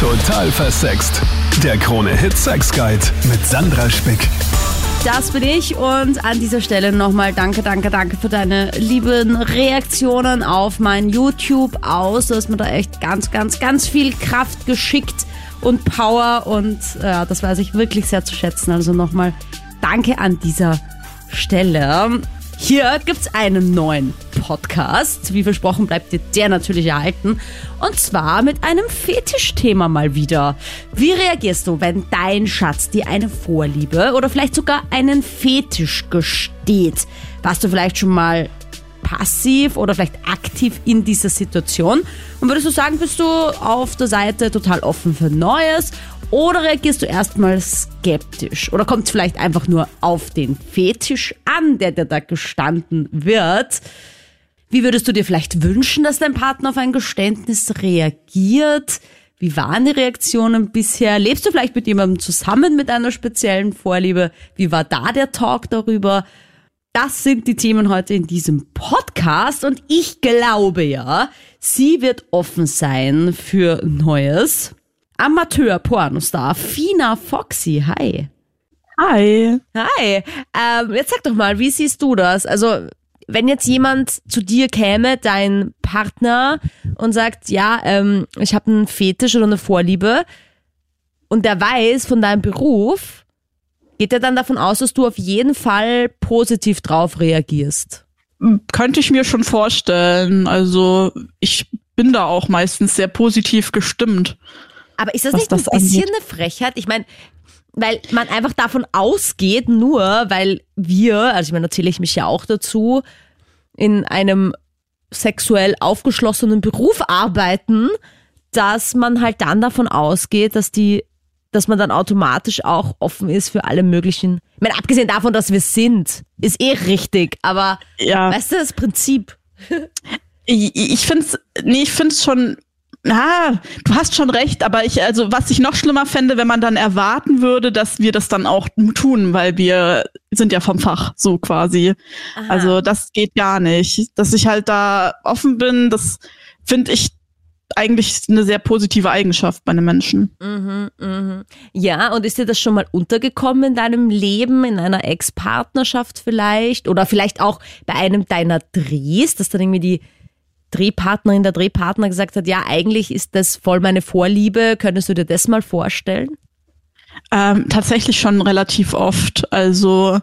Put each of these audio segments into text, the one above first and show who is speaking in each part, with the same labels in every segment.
Speaker 1: Total versext. Der Krone Hit Sex Guide mit Sandra Spick.
Speaker 2: Das bin ich und an dieser Stelle nochmal danke, danke, danke für deine lieben Reaktionen auf mein YouTube aus. Du hast mir da echt ganz, ganz, ganz viel Kraft geschickt und Power und ja, das weiß ich wirklich sehr zu schätzen. Also nochmal danke an dieser Stelle. Hier gibt's einen neuen Podcast. Wie versprochen bleibt dir der natürlich erhalten. Und zwar mit einem Fetischthema mal wieder. Wie reagierst du, wenn dein Schatz dir eine Vorliebe oder vielleicht sogar einen Fetisch gesteht? Warst du vielleicht schon mal passiv oder vielleicht aktiv in dieser Situation? Und würdest du sagen, bist du auf der Seite total offen für Neues oder reagierst du erstmal skeptisch? Oder kommt es vielleicht einfach nur auf den Fetisch an, der dir da gestanden wird? Wie würdest du dir vielleicht wünschen, dass dein Partner auf ein Geständnis reagiert? Wie waren die Reaktionen bisher? Lebst du vielleicht mit jemandem zusammen mit einer speziellen Vorliebe? Wie war da der Talk darüber? Das sind die Themen heute in diesem Podcast und ich glaube ja, sie wird offen sein für Neues. Amateur-Pornostar Fina Foxy, hi.
Speaker 3: Hi.
Speaker 2: Hi. Ähm, jetzt sag doch mal, wie siehst du das? Also, wenn jetzt jemand zu dir käme, dein Partner, und sagt, ja, ähm, ich habe einen Fetisch oder eine Vorliebe, und der weiß von deinem Beruf, geht er dann davon aus, dass du auf jeden Fall positiv drauf reagierst?
Speaker 3: Könnte ich mir schon vorstellen. Also ich bin da auch meistens sehr positiv gestimmt.
Speaker 2: Aber ist das nicht das ein bisschen angeht. eine Frechheit? Ich meine, weil man einfach davon ausgeht, nur weil wir, also ich meine, erzähle ich mich ja auch dazu, in einem sexuell aufgeschlossenen Beruf arbeiten, dass man halt dann davon ausgeht, dass die, dass man dann automatisch auch offen ist für alle möglichen. Ich meine, abgesehen davon, dass wir sind, ist eh richtig, aber ja. weißt du das Prinzip?
Speaker 3: ich, ich finde es, nee, ich finde es schon Ah, du hast schon recht, aber ich, also was ich noch schlimmer fände, wenn man dann erwarten würde, dass wir das dann auch tun, weil wir sind ja vom Fach, so quasi. Aha. Also das geht gar nicht. Dass ich halt da offen bin, das finde ich eigentlich eine sehr positive Eigenschaft bei einem Menschen.
Speaker 2: Mhm, mhm. Ja, und ist dir das schon mal untergekommen in deinem Leben, in einer Ex-Partnerschaft vielleicht? Oder vielleicht auch bei einem deiner Drehs, dass dann irgendwie die Drehpartnerin, der Drehpartner gesagt hat, ja, eigentlich ist das voll meine Vorliebe, könntest du dir das mal vorstellen?
Speaker 3: Ähm, tatsächlich schon relativ oft. Also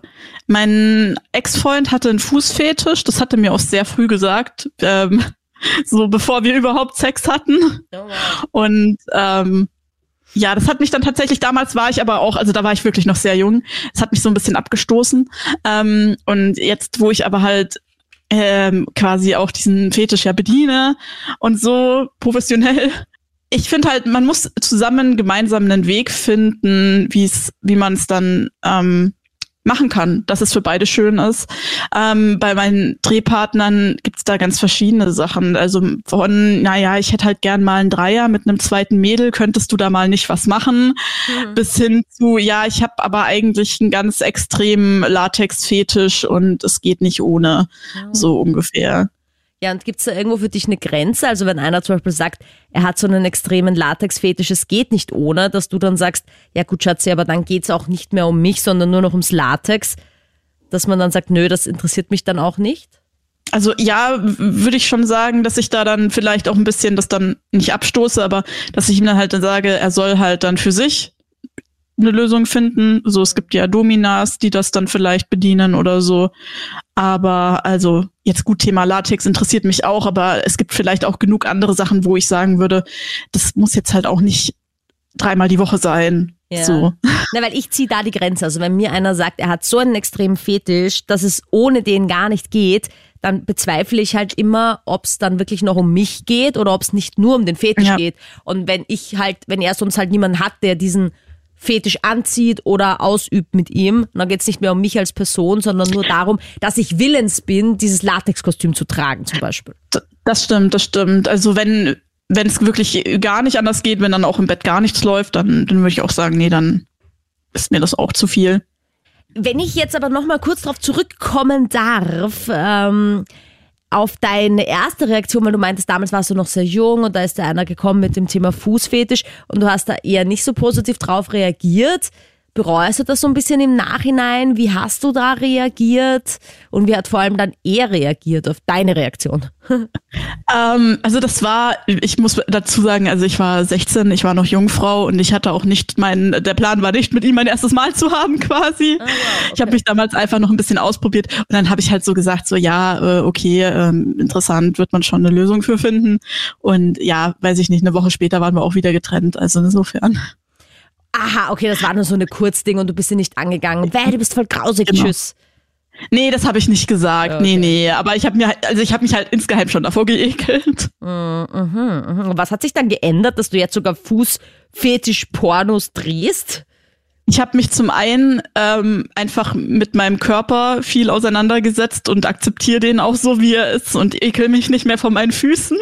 Speaker 3: mein Ex-Freund hatte einen Fußfetisch, das hatte mir auch sehr früh gesagt, ähm, so bevor wir überhaupt Sex hatten. Oh. Und ähm, ja, das hat mich dann tatsächlich, damals war ich aber auch, also da war ich wirklich noch sehr jung, es hat mich so ein bisschen abgestoßen. Ähm, und jetzt, wo ich aber halt ähm, quasi auch diesen Fetisch ja bediene und so professionell. Ich finde halt, man muss zusammen gemeinsam einen Weg finden, wie es, wie man es dann ähm, machen kann, dass es für beide schön ist. Ähm, bei meinen Drehpartnern gibt's da ganz verschiedene Sachen. Also von, naja, ich hätte halt gern mal einen Dreier mit einem zweiten Mädel, könntest du da mal nicht was machen? Mhm. Bis hin zu, ja, ich habe aber eigentlich einen ganz extremen Latex-Fetisch und es geht nicht ohne, mhm. so ungefähr.
Speaker 2: Ja, und gibt es da irgendwo für dich eine Grenze? Also wenn einer zum Beispiel sagt, er hat so einen extremen Latex-Fetisch, es geht nicht ohne, dass du dann sagst, ja gut, Schatzi, aber dann geht es auch nicht mehr um mich, sondern nur noch ums Latex, dass man dann sagt, nö, das interessiert mich dann auch nicht?
Speaker 3: Also ja, würde ich schon sagen, dass ich da dann vielleicht auch ein bisschen das dann nicht abstoße, aber dass ich ihm dann halt dann sage, er soll halt dann für sich eine Lösung finden. So, es gibt ja Dominas, die das dann vielleicht bedienen oder so. Aber also jetzt gut, Thema Latex interessiert mich auch, aber es gibt vielleicht auch genug andere Sachen, wo ich sagen würde, das muss jetzt halt auch nicht dreimal die Woche sein. Ja. So.
Speaker 2: Na, weil ich ziehe da die Grenze. Also wenn mir einer sagt, er hat so einen extremen Fetisch, dass es ohne den gar nicht geht, dann bezweifle ich halt immer, ob es dann wirklich noch um mich geht oder ob es nicht nur um den Fetisch ja. geht. Und wenn ich halt, wenn er sonst halt niemanden hat, der diesen Fetisch anzieht oder ausübt mit ihm. Und dann geht es nicht mehr um mich als Person, sondern nur darum, dass ich willens bin, dieses Latexkostüm zu tragen, zum Beispiel.
Speaker 3: Das stimmt, das stimmt. Also wenn wenn es wirklich gar nicht anders geht, wenn dann auch im Bett gar nichts läuft, dann, dann würde ich auch sagen, nee, dann ist mir das auch zu viel.
Speaker 2: Wenn ich jetzt aber noch mal kurz darauf zurückkommen darf, ähm, auf deine erste Reaktion, weil du meintest, damals warst du noch sehr jung und da ist da einer gekommen mit dem Thema Fußfetisch und du hast da eher nicht so positiv drauf reagiert. Bereust du das so ein bisschen im Nachhinein? Wie hast du da reagiert? Und wie hat vor allem dann er reagiert auf deine Reaktion?
Speaker 3: ähm, also das war, ich muss dazu sagen, also ich war 16, ich war noch Jungfrau und ich hatte auch nicht mein, der Plan war nicht, mit ihm mein erstes Mal zu haben quasi. Wow, okay. Ich habe mich damals einfach noch ein bisschen ausprobiert und dann habe ich halt so gesagt, so ja, äh, okay, ähm, interessant, wird man schon eine Lösung für finden. Und ja, weiß ich nicht, eine Woche später waren wir auch wieder getrennt, also insofern.
Speaker 2: Aha, okay, das war nur so eine Kurzding und du bist sie nicht angegangen. Weil du bist voll grausig, genau. tschüss.
Speaker 3: Nee, das habe ich nicht gesagt. Okay. Nee, nee. Aber ich habe mir, also ich habe mich halt insgeheim schon davor geekelt.
Speaker 2: Mhm, mhm. Was hat sich dann geändert, dass du jetzt sogar Fußfetisch-Pornos drehst?
Speaker 3: Ich habe mich zum einen ähm, einfach mit meinem Körper viel auseinandergesetzt und akzeptiere den auch so, wie er ist und ekel mich nicht mehr von meinen Füßen.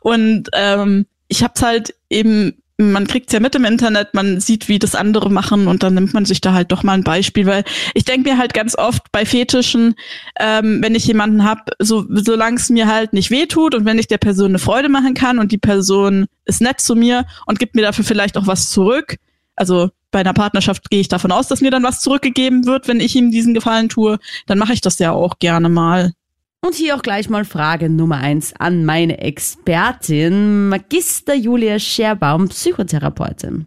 Speaker 3: Und ähm, ich habe es halt eben man kriegt's ja mit im Internet, man sieht, wie das andere machen und dann nimmt man sich da halt doch mal ein Beispiel, weil ich denke mir halt ganz oft bei Fetischen, ähm, wenn ich jemanden hab, so solange es mir halt nicht wehtut und wenn ich der Person eine Freude machen kann und die Person ist nett zu mir und gibt mir dafür vielleicht auch was zurück, also bei einer Partnerschaft gehe ich davon aus, dass mir dann was zurückgegeben wird, wenn ich ihm diesen Gefallen tue, dann mache ich das ja auch gerne mal.
Speaker 2: Und hier auch gleich mal Frage Nummer eins an meine Expertin, Magister Julia Scherbaum, Psychotherapeutin.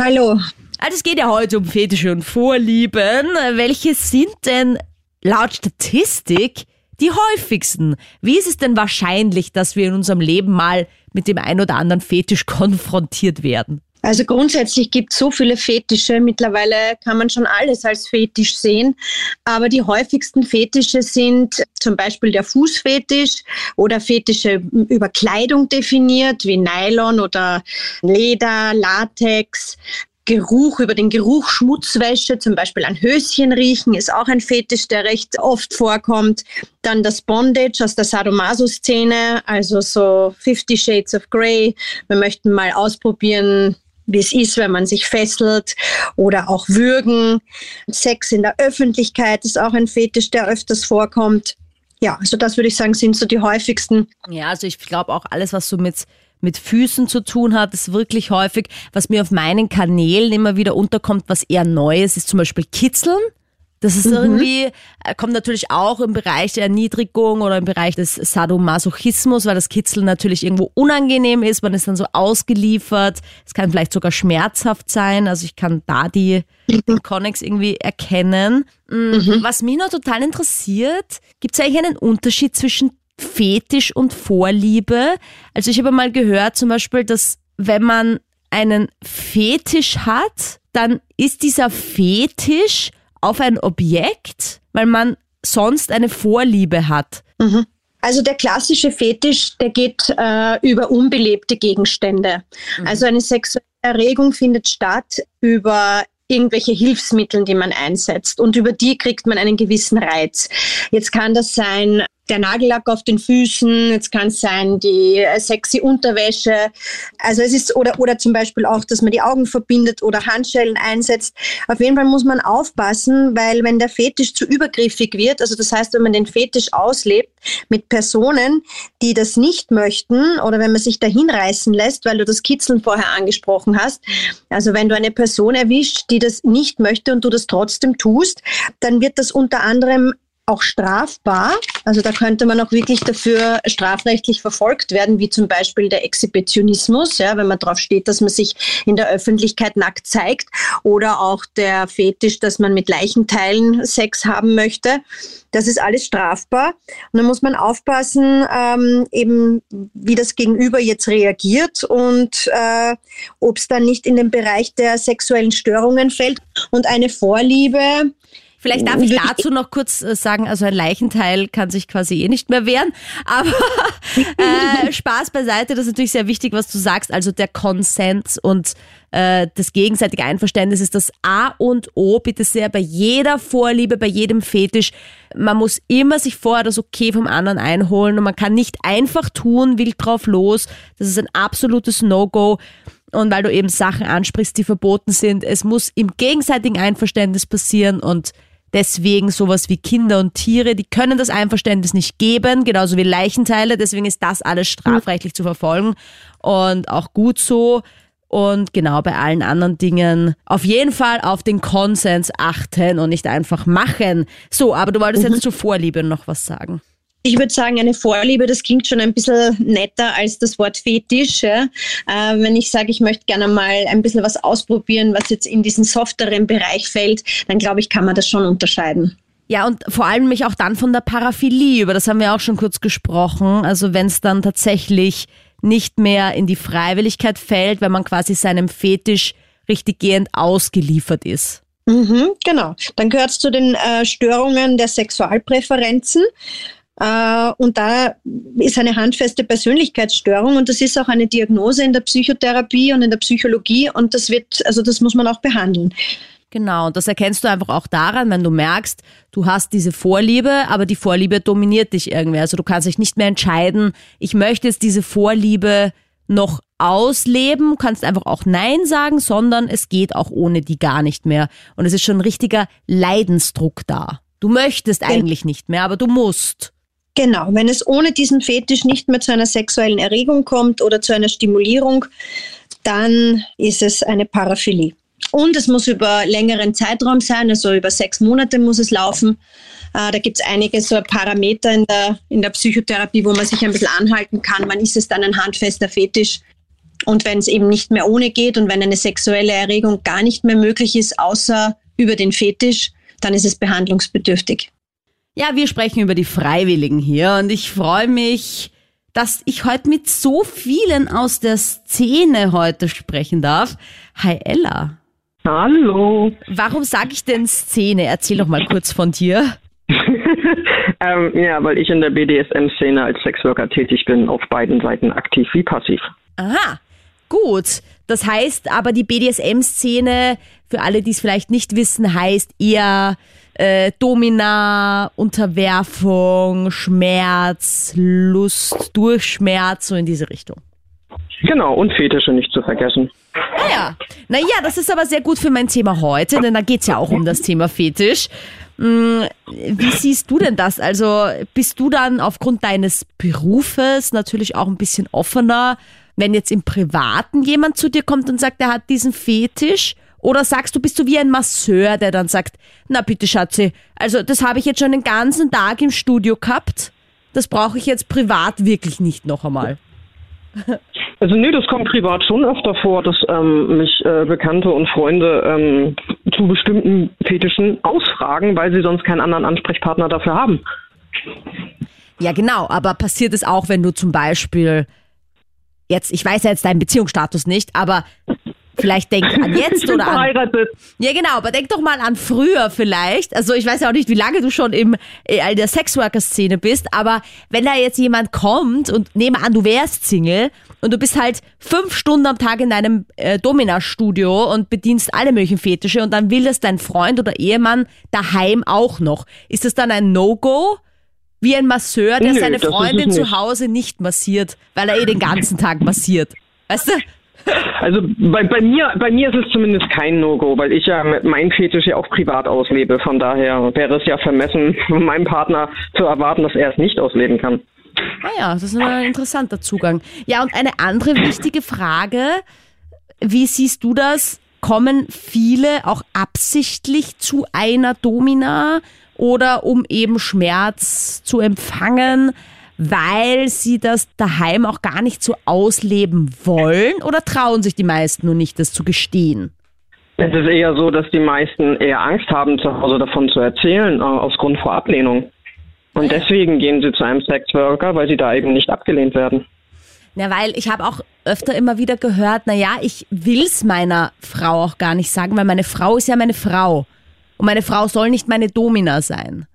Speaker 4: Hallo.
Speaker 2: Also es geht ja heute um Fetische und Vorlieben. Welche sind denn laut Statistik die häufigsten? Wie ist es denn wahrscheinlich, dass wir in unserem Leben mal mit dem ein oder anderen Fetisch konfrontiert werden?
Speaker 4: Also grundsätzlich gibt es so viele Fetische. Mittlerweile kann man schon alles als Fetisch sehen. Aber die häufigsten Fetische sind zum Beispiel der Fußfetisch oder Fetische über Kleidung definiert, wie Nylon oder Leder, Latex. Geruch, über den Geruch Schmutzwäsche, zum Beispiel an Höschen riechen, ist auch ein Fetisch, der recht oft vorkommt. Dann das Bondage aus der Sadomaso-Szene, also so Fifty Shades of Grey. Wir möchten mal ausprobieren, wie es ist, wenn man sich fesselt oder auch würgen. Sex in der Öffentlichkeit ist auch ein Fetisch, der öfters vorkommt. Ja, also das würde ich sagen, sind so die häufigsten.
Speaker 2: Ja, also ich glaube auch alles, was so mit mit Füßen zu tun hat, ist wirklich häufig. Was mir auf meinen Kanälen immer wieder unterkommt, was eher Neues ist, zum Beispiel Kitzeln. Das ist mhm. irgendwie, äh, kommt natürlich auch im Bereich der Erniedrigung oder im Bereich des Sadomasochismus, weil das Kitzeln natürlich irgendwo unangenehm ist. Man ist dann so ausgeliefert. Es kann vielleicht sogar schmerzhaft sein. Also ich kann da die, mhm. den Connex irgendwie erkennen. Mm, mhm. Was mich noch total interessiert, gibt es eigentlich einen Unterschied zwischen Fetisch und Vorliebe? Also ich habe mal gehört zum Beispiel, dass wenn man einen Fetisch hat, dann ist dieser Fetisch auf ein Objekt, weil man sonst eine Vorliebe hat.
Speaker 4: Mhm. Also der klassische Fetisch, der geht äh, über unbelebte Gegenstände. Mhm. Also eine sexuelle Erregung findet statt über irgendwelche Hilfsmittel, die man einsetzt. Und über die kriegt man einen gewissen Reiz. Jetzt kann das sein der Nagellack auf den Füßen, jetzt kann es sein die äh, sexy Unterwäsche. Also es ist, oder, oder zum Beispiel auch, dass man die Augen verbindet oder Handschellen einsetzt. Auf jeden Fall muss man aufpassen, weil wenn der Fetisch zu übergriffig wird, also das heißt, wenn man den Fetisch auslebt mit Personen, die das nicht möchten oder wenn man sich dahin reißen lässt, weil du das Kitzeln vorher angesprochen hast. Also wenn du eine Person erwischt, die das nicht möchte und du das trotzdem tust, dann wird das unter anderem auch strafbar. Also da könnte man auch wirklich dafür strafrechtlich verfolgt werden, wie zum Beispiel der Exhibitionismus, ja, wenn man darauf steht, dass man sich in der Öffentlichkeit nackt zeigt, oder auch der Fetisch, dass man mit Leichenteilen Sex haben möchte. Das ist alles strafbar. Und da muss man aufpassen, ähm, eben wie das Gegenüber jetzt reagiert und äh, ob es dann nicht in den Bereich der sexuellen Störungen fällt. Und eine Vorliebe,
Speaker 2: Vielleicht darf ich dazu noch kurz äh, sagen, also ein Leichenteil kann sich quasi eh nicht mehr wehren, aber äh, Spaß beiseite, das ist natürlich sehr wichtig, was du sagst, also der Konsens und äh, das gegenseitige Einverständnis ist das A und O, bitte sehr, bei jeder Vorliebe, bei jedem Fetisch. Man muss immer sich vorher das Okay vom anderen einholen und man kann nicht einfach tun, wild drauf los. Das ist ein absolutes No-Go. Und weil du eben Sachen ansprichst, die verboten sind, es muss im gegenseitigen Einverständnis passieren und Deswegen sowas wie Kinder und Tiere, die können das Einverständnis nicht geben, genauso wie Leichenteile. Deswegen ist das alles strafrechtlich zu verfolgen und auch gut so. Und genau bei allen anderen Dingen auf jeden Fall auf den Konsens achten und nicht einfach machen. So, aber du wolltest jetzt zur Vorliebe noch was sagen.
Speaker 4: Ich würde sagen, eine Vorliebe, das klingt schon ein bisschen netter als das Wort Fetisch. Ja? Äh, wenn ich sage, ich möchte gerne mal ein bisschen was ausprobieren, was jetzt in diesen softeren Bereich fällt, dann glaube ich, kann man das schon unterscheiden.
Speaker 2: Ja, und vor allem mich auch dann von der Paraphilie, über das haben wir auch schon kurz gesprochen. Also wenn es dann tatsächlich nicht mehr in die Freiwilligkeit fällt, wenn man quasi seinem Fetisch richtiggehend ausgeliefert ist.
Speaker 4: Mhm, genau. Dann gehört es zu den äh, Störungen der Sexualpräferenzen. Äh, und da ist eine handfeste Persönlichkeitsstörung und das ist auch eine Diagnose in der Psychotherapie und in der Psychologie und das wird, also das muss man auch behandeln.
Speaker 2: Genau, und das erkennst du einfach auch daran, wenn du merkst, du hast diese Vorliebe, aber die Vorliebe dominiert dich irgendwie. Also du kannst dich nicht mehr entscheiden, ich möchte jetzt diese Vorliebe noch ausleben, kannst einfach auch Nein sagen, sondern es geht auch ohne die gar nicht mehr. Und es ist schon ein richtiger Leidensdruck da. Du möchtest eigentlich nicht mehr, aber du musst.
Speaker 4: Genau, wenn es ohne diesen Fetisch nicht mehr zu einer sexuellen Erregung kommt oder zu einer Stimulierung, dann ist es eine Paraphilie. Und es muss über längeren Zeitraum sein, also über sechs Monate muss es laufen. Äh, da gibt es einige so Parameter in der, in der Psychotherapie, wo man sich ein bisschen anhalten kann. Wann ist es dann ein handfester Fetisch? Und wenn es eben nicht mehr ohne geht und wenn eine sexuelle Erregung gar nicht mehr möglich ist, außer über den Fetisch, dann ist es behandlungsbedürftig.
Speaker 2: Ja, wir sprechen über die Freiwilligen hier und ich freue mich, dass ich heute mit so vielen aus der Szene heute sprechen darf. Hi Ella.
Speaker 5: Hallo.
Speaker 2: Warum sage ich denn Szene? Erzähl doch mal kurz von dir.
Speaker 5: ähm, ja, weil ich in der BDSM-Szene als Sexworker tätig bin, auf beiden Seiten aktiv wie passiv.
Speaker 2: Aha, gut. Das heißt aber, die BDSM-Szene, für alle, die es vielleicht nicht wissen, heißt eher äh, Domina, Unterwerfung, Schmerz, Lust durch Schmerz, so in diese Richtung.
Speaker 5: Genau, und Fetische nicht zu vergessen.
Speaker 2: Naja, naja, das ist aber sehr gut für mein Thema heute, denn da geht es ja auch um das Thema Fetisch. Hm, wie siehst du denn das? Also bist du dann aufgrund deines Berufes natürlich auch ein bisschen offener, wenn jetzt im Privaten jemand zu dir kommt und sagt, er hat diesen Fetisch? Oder sagst du, bist du wie ein Masseur, der dann sagt, na bitte Schatzi, also das habe ich jetzt schon den ganzen Tag im Studio gehabt, das brauche ich jetzt privat wirklich nicht noch einmal.
Speaker 5: Also nee, das kommt privat schon öfter vor, dass ähm, mich äh, Bekannte und Freunde ähm, zu bestimmten Fetischen ausfragen, weil sie sonst keinen anderen Ansprechpartner dafür haben.
Speaker 2: Ja, genau, aber passiert es auch, wenn du zum Beispiel jetzt, ich weiß ja jetzt deinen Beziehungsstatus nicht, aber Vielleicht denk an jetzt oder an. Verheiratet. Ja, genau, aber denk doch mal an früher vielleicht. Also ich weiß ja auch nicht, wie lange du schon im, äh, in der Sexworker-Szene bist, aber wenn da jetzt jemand kommt und nehme an, du wärst Single und du bist halt fünf Stunden am Tag in deinem äh, Domina-Studio und bedienst alle möglichen Fetische und dann will das dein Freund oder Ehemann daheim auch noch. Ist das dann ein No-Go? Wie ein Masseur, der
Speaker 5: Nö,
Speaker 2: seine Freundin zu Hause nicht massiert, weil er eh den ganzen Tag massiert. Weißt du?
Speaker 5: Also bei, bei mir bei mir ist es zumindest kein No-Go, weil ich ja mein Fetisch ja auch privat auslebe. Von daher wäre es ja vermessen, von meinem Partner zu erwarten, dass er es nicht ausleben kann.
Speaker 2: Ah ja, das ist ein interessanter Zugang. Ja, und eine andere wichtige Frage, wie siehst du das? Kommen viele auch absichtlich zu einer Domina oder um eben Schmerz zu empfangen? Weil sie das daheim auch gar nicht so ausleben wollen oder trauen sich die meisten nur nicht, das zu gestehen?
Speaker 5: Es ist eher so, dass die meisten eher Angst haben, zu Hause davon zu erzählen, äh, aus Grund vor Ablehnung. Und deswegen gehen sie zu einem Sexworker, weil sie da eben nicht abgelehnt werden.
Speaker 2: Na, weil ich habe auch öfter immer wieder gehört, na ja, ich will's meiner Frau auch gar nicht sagen, weil meine Frau ist ja meine Frau. Und meine Frau soll nicht meine Domina sein.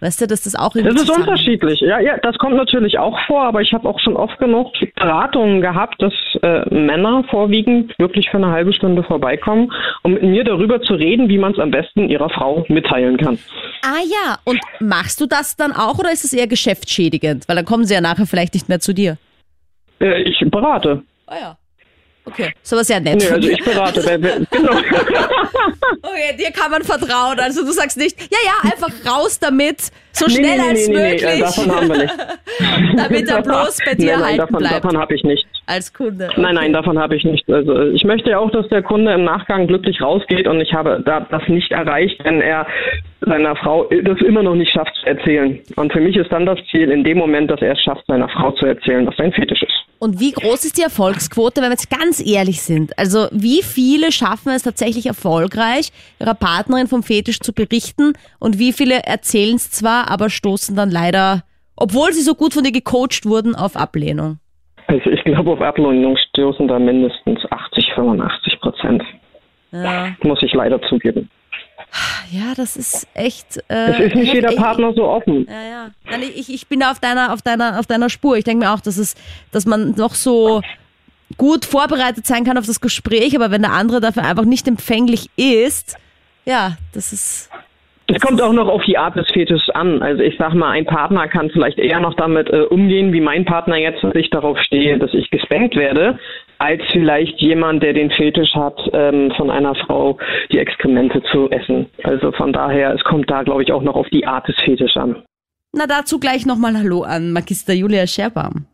Speaker 2: Weißt du, dass das auch
Speaker 5: irgendwie. Das ist unterschiedlich. Ja, ja, das kommt natürlich auch vor, aber ich habe auch schon oft genug Beratungen gehabt, dass äh, Männer vorwiegend wirklich für eine halbe Stunde vorbeikommen, um mit mir darüber zu reden, wie man es am besten ihrer Frau mitteilen kann.
Speaker 2: Ah ja, und machst du das dann auch oder ist es eher geschäftsschädigend? Weil dann kommen sie ja nachher vielleicht nicht mehr zu dir.
Speaker 5: Äh, ich berate.
Speaker 2: Ah ja. Okay, ist aber sehr nett.
Speaker 5: Nee, also ich berate. Genau.
Speaker 2: Okay, dir kann man vertrauen. Also du sagst nicht, ja, ja, einfach raus damit, so
Speaker 5: Nee,
Speaker 2: schnell
Speaker 5: nee, nee,
Speaker 2: als
Speaker 5: nee, nee,
Speaker 2: möglich,
Speaker 5: äh, davon haben wir nicht.
Speaker 2: damit er bloß bei dir
Speaker 5: nein, nein,
Speaker 2: halten
Speaker 5: davon,
Speaker 2: bleibt
Speaker 5: davon habe ich nicht.
Speaker 2: als Kunde.
Speaker 5: Nein, nein, davon habe ich nicht. Also ich möchte ja auch, dass der Kunde im Nachgang glücklich rausgeht und ich habe da das nicht erreicht, wenn er seiner Frau das immer noch nicht schafft zu erzählen. Und für mich ist dann das Ziel in dem Moment, dass er es schafft, seiner Frau zu erzählen, was sein Fetisch ist.
Speaker 2: Und wie groß ist die Erfolgsquote, wenn wir jetzt ganz ehrlich sind? Also wie viele schaffen es tatsächlich erfolgreich, ihrer Partnerin vom Fetisch zu berichten und wie viele erzählen es zwar, aber stoßen dann leider, obwohl sie so gut von dir gecoacht wurden, auf Ablehnung?
Speaker 5: Also ich glaube, auf Ablehnung stoßen da mindestens 80, 85 Prozent.
Speaker 2: Ja,
Speaker 5: Muss ich leider zugeben.
Speaker 2: ja das ist echt... Äh,
Speaker 5: Es ist nicht jeder
Speaker 2: ich-
Speaker 5: Partner so offen.
Speaker 2: Ja, ja. Nein, ich, ich bin da auf deiner, auf deiner, auf deiner Spur. Ich denke mir auch, dass es, dass man noch so gut vorbereitet sein kann auf das Gespräch, aber wenn der andere dafür einfach nicht empfänglich ist, ja, das ist.
Speaker 5: Es kommt auch noch auf die Art des Fetisches an. Also ich sag mal, ein Partner kann vielleicht eher noch damit äh, umgehen, wie mein Partner jetzt, dass ich darauf stehe, dass ich gespankt werde, als vielleicht jemand, der den Fetisch hat, ähm, von einer Frau die Exkremente zu essen. Also von daher, es kommt da, glaube ich, auch noch auf die Art des Fetisches an.
Speaker 2: Na, dazu gleich nochmal Hallo an Magister Julia Scherbaum.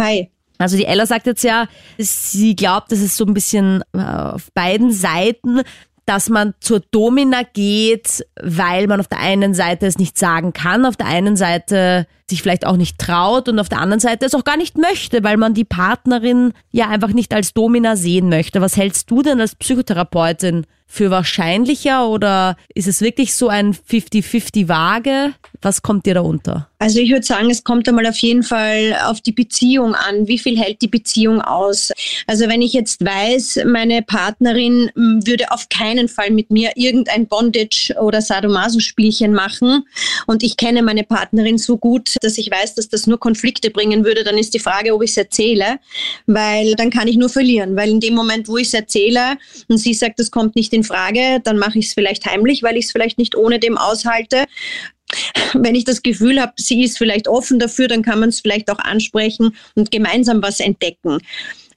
Speaker 4: Hi.
Speaker 2: Also die Ella sagt jetzt ja, sie glaubt, dass es so ein bisschen äh, auf beiden Seiten, dass man zur Domina geht, weil man auf der einen Seite es nicht sagen kann, auf der einen Seite sich vielleicht auch nicht traut und auf der anderen Seite es auch gar nicht möchte, weil man die Partnerin ja einfach nicht als Domina sehen möchte. Was hältst du denn als Psychotherapeutin für wahrscheinlicher oder ist es wirklich so ein 50-50 Waage? Was kommt dir da unter?
Speaker 4: Also ich würde sagen, es kommt einmal auf jeden Fall auf die Beziehung an. Wie viel hält die Beziehung aus? Also wenn ich jetzt weiß, meine Partnerin würde auf keinen Fall mit mir irgendein Bondage- oder Sadomaso-Spielchen machen und ich kenne meine Partnerin so gut, dass ich weiß, dass das nur Konflikte bringen würde, dann ist die Frage, ob ich es erzähle, weil dann kann ich nur verlieren. Weil in dem Moment, wo ich es erzähle und sie sagt, das kommt nicht in Frage, dann mache ich es vielleicht heimlich, weil ich es vielleicht nicht ohne dem aushalte wenn ich das Gefühl habe, sie ist vielleicht offen dafür, dann kann man es vielleicht auch ansprechen und gemeinsam was entdecken.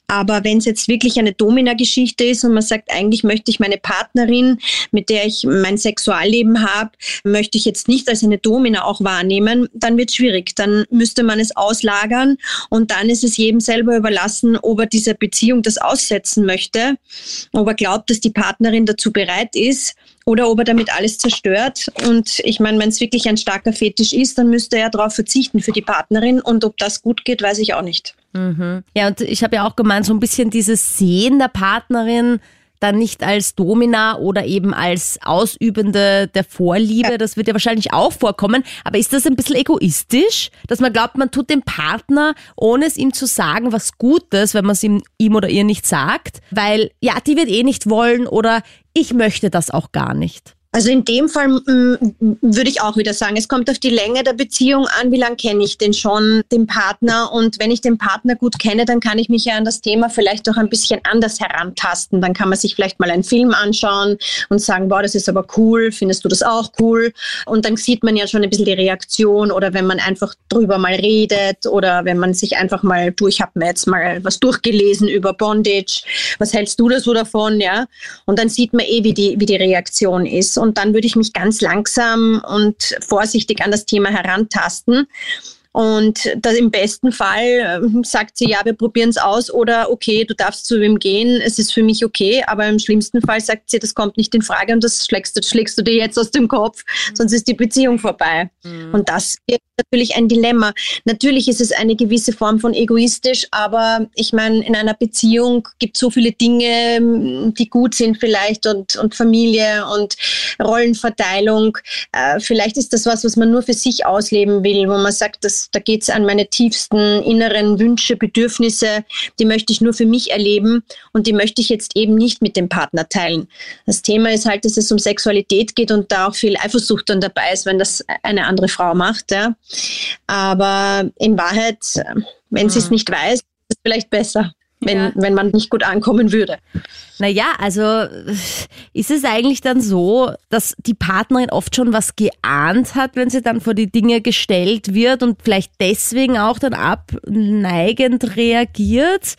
Speaker 4: Aber wenn es jetzt wirklich eine Domina-Geschichte ist und man sagt, eigentlich möchte ich meine Partnerin, mit der ich mein Sexualleben habe, möchte ich jetzt nicht als eine Domina auch wahrnehmen, dann wird schwierig. Dann müsste man es auslagern und dann ist es jedem selber überlassen, ob er dieser Beziehung das aussetzen möchte, ob er glaubt, dass die Partnerin dazu bereit ist oder ob er damit alles zerstört. Und ich meine, wenn es wirklich ein starker Fetisch ist, dann müsste er darauf verzichten für die Partnerin. Und ob das gut geht, weiß ich auch nicht.
Speaker 2: Ja, und ich habe ja auch gemeint, so ein bisschen dieses Sehen der Partnerin dann nicht als Domina oder eben als Ausübende der Vorliebe, das wird ja wahrscheinlich auch vorkommen. Aber ist das ein bisschen egoistisch, dass man glaubt, man tut dem Partner, ohne es ihm zu sagen, was Gutes, wenn man es ihm, ihm oder ihr nicht sagt? Weil, ja, die wird eh nicht wollen oder ich möchte das auch gar nicht.
Speaker 4: Also in dem Fall würde ich auch wieder sagen, es kommt auf die Länge der Beziehung an, wie lange kenne ich den schon, den Partner. Und wenn ich den Partner gut kenne, dann kann ich mich ja an das Thema vielleicht auch ein bisschen anders herantasten. Dann kann man sich vielleicht mal einen Film anschauen und sagen, boah, das ist aber cool, findest du das auch cool? Und dann sieht man ja schon ein bisschen die Reaktion oder wenn man einfach drüber mal redet oder wenn man sich einfach mal, du, ich habe mir jetzt mal was durchgelesen über Bondage, was hältst du da so davon, ja? Und dann sieht man eh, wie die, wie die Reaktion ist. Und dann würde ich mich ganz langsam und vorsichtig an das Thema herantasten. Und das im besten Fall ähm, sagt sie, ja, wir probieren es aus oder okay, du darfst zu wem gehen, es ist für mich okay. Aber im schlimmsten Fall sagt sie, das kommt nicht in Frage und das schlägst du, schlägst du dir jetzt aus dem Kopf, sonst ist die Beziehung vorbei. Und das ist natürlich ein Dilemma. Natürlich ist es eine gewisse Form von egoistisch, aber ich meine, in einer Beziehung gibt es so viele Dinge, die gut sind vielleicht und, und Familie und Rollenverteilung. Äh, vielleicht ist das was, was man nur für sich ausleben will, wo man sagt, das, da geht es an meine tiefsten inneren Wünsche, Bedürfnisse, die möchte ich nur für mich erleben und die möchte ich jetzt eben nicht mit dem Partner teilen. Das Thema ist halt, dass es um Sexualität geht und da auch viel Eifersucht dann dabei ist, wenn das eine andere Frau macht. Ja. Aber in Wahrheit, äh, wenn sie es nicht weiß, ist es vielleicht besser, wenn,
Speaker 2: Ja.
Speaker 4: wenn man nicht gut ankommen würde.
Speaker 2: Naja, also ist es eigentlich dann so, dass die Partnerin oft schon was geahnt hat, wenn sie dann vor die Dinge gestellt wird und vielleicht deswegen auch dann abneigend reagiert?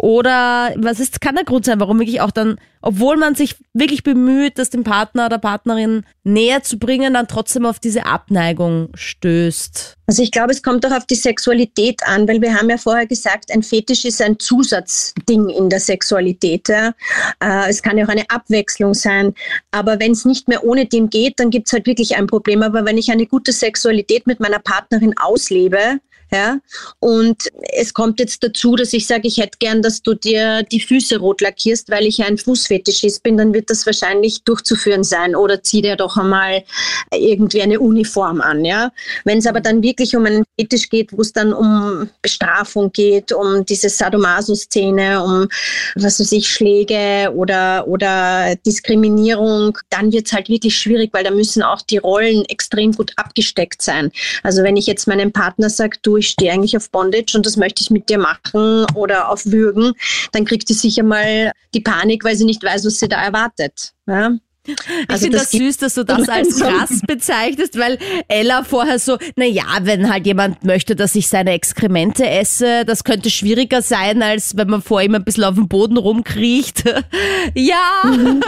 Speaker 2: Oder was ist, kann der Grund sein, warum wirklich auch dann, obwohl man sich wirklich bemüht, das dem Partner oder Partnerin näher zu bringen, dann trotzdem auf diese Abneigung stößt?
Speaker 4: Also ich glaube, es kommt auch auf die Sexualität an, weil wir haben ja vorher gesagt, ein Fetisch ist ein Zusatzding in der Sexualität. Ja. Äh, es kann ja auch eine Abwechslung sein. Aber wenn es nicht mehr ohne dem geht, dann gibt es halt wirklich ein Problem. Aber wenn ich eine gute Sexualität mit meiner Partnerin auslebe, ja? Und es kommt jetzt dazu, dass ich sage, ich hätte gern, dass du dir die Füße rot lackierst, weil ich ein Fußfetischist bin, dann wird das wahrscheinlich durchzuführen sein. Oder zieh dir doch einmal irgendwie eine Uniform an. Ja? Wenn es aber dann wirklich um einen Fetisch geht, wo es dann um Bestrafung geht, um diese Sadomaso-Szene, um was weiß ich, Schläge oder, oder Diskriminierung, dann wird es halt wirklich schwierig, weil da müssen auch die Rollen extrem gut abgesteckt sein. Also wenn ich jetzt meinem Partner sage, du, ich stehe eigentlich auf Bondage und das möchte ich mit dir machen oder auf Würgen, dann kriegt sie sicher mal die Panik, weil sie nicht weiß, was sie da erwartet. Ja?
Speaker 2: Ich also finde das, das süß, dass du das als krass bezeichnest, weil Ella vorher so, na ja, wenn halt jemand möchte, dass ich seine Exkremente esse, das könnte schwieriger sein, als wenn man vor ihm ein bisschen auf dem Boden rumkriecht. ja. Mhm.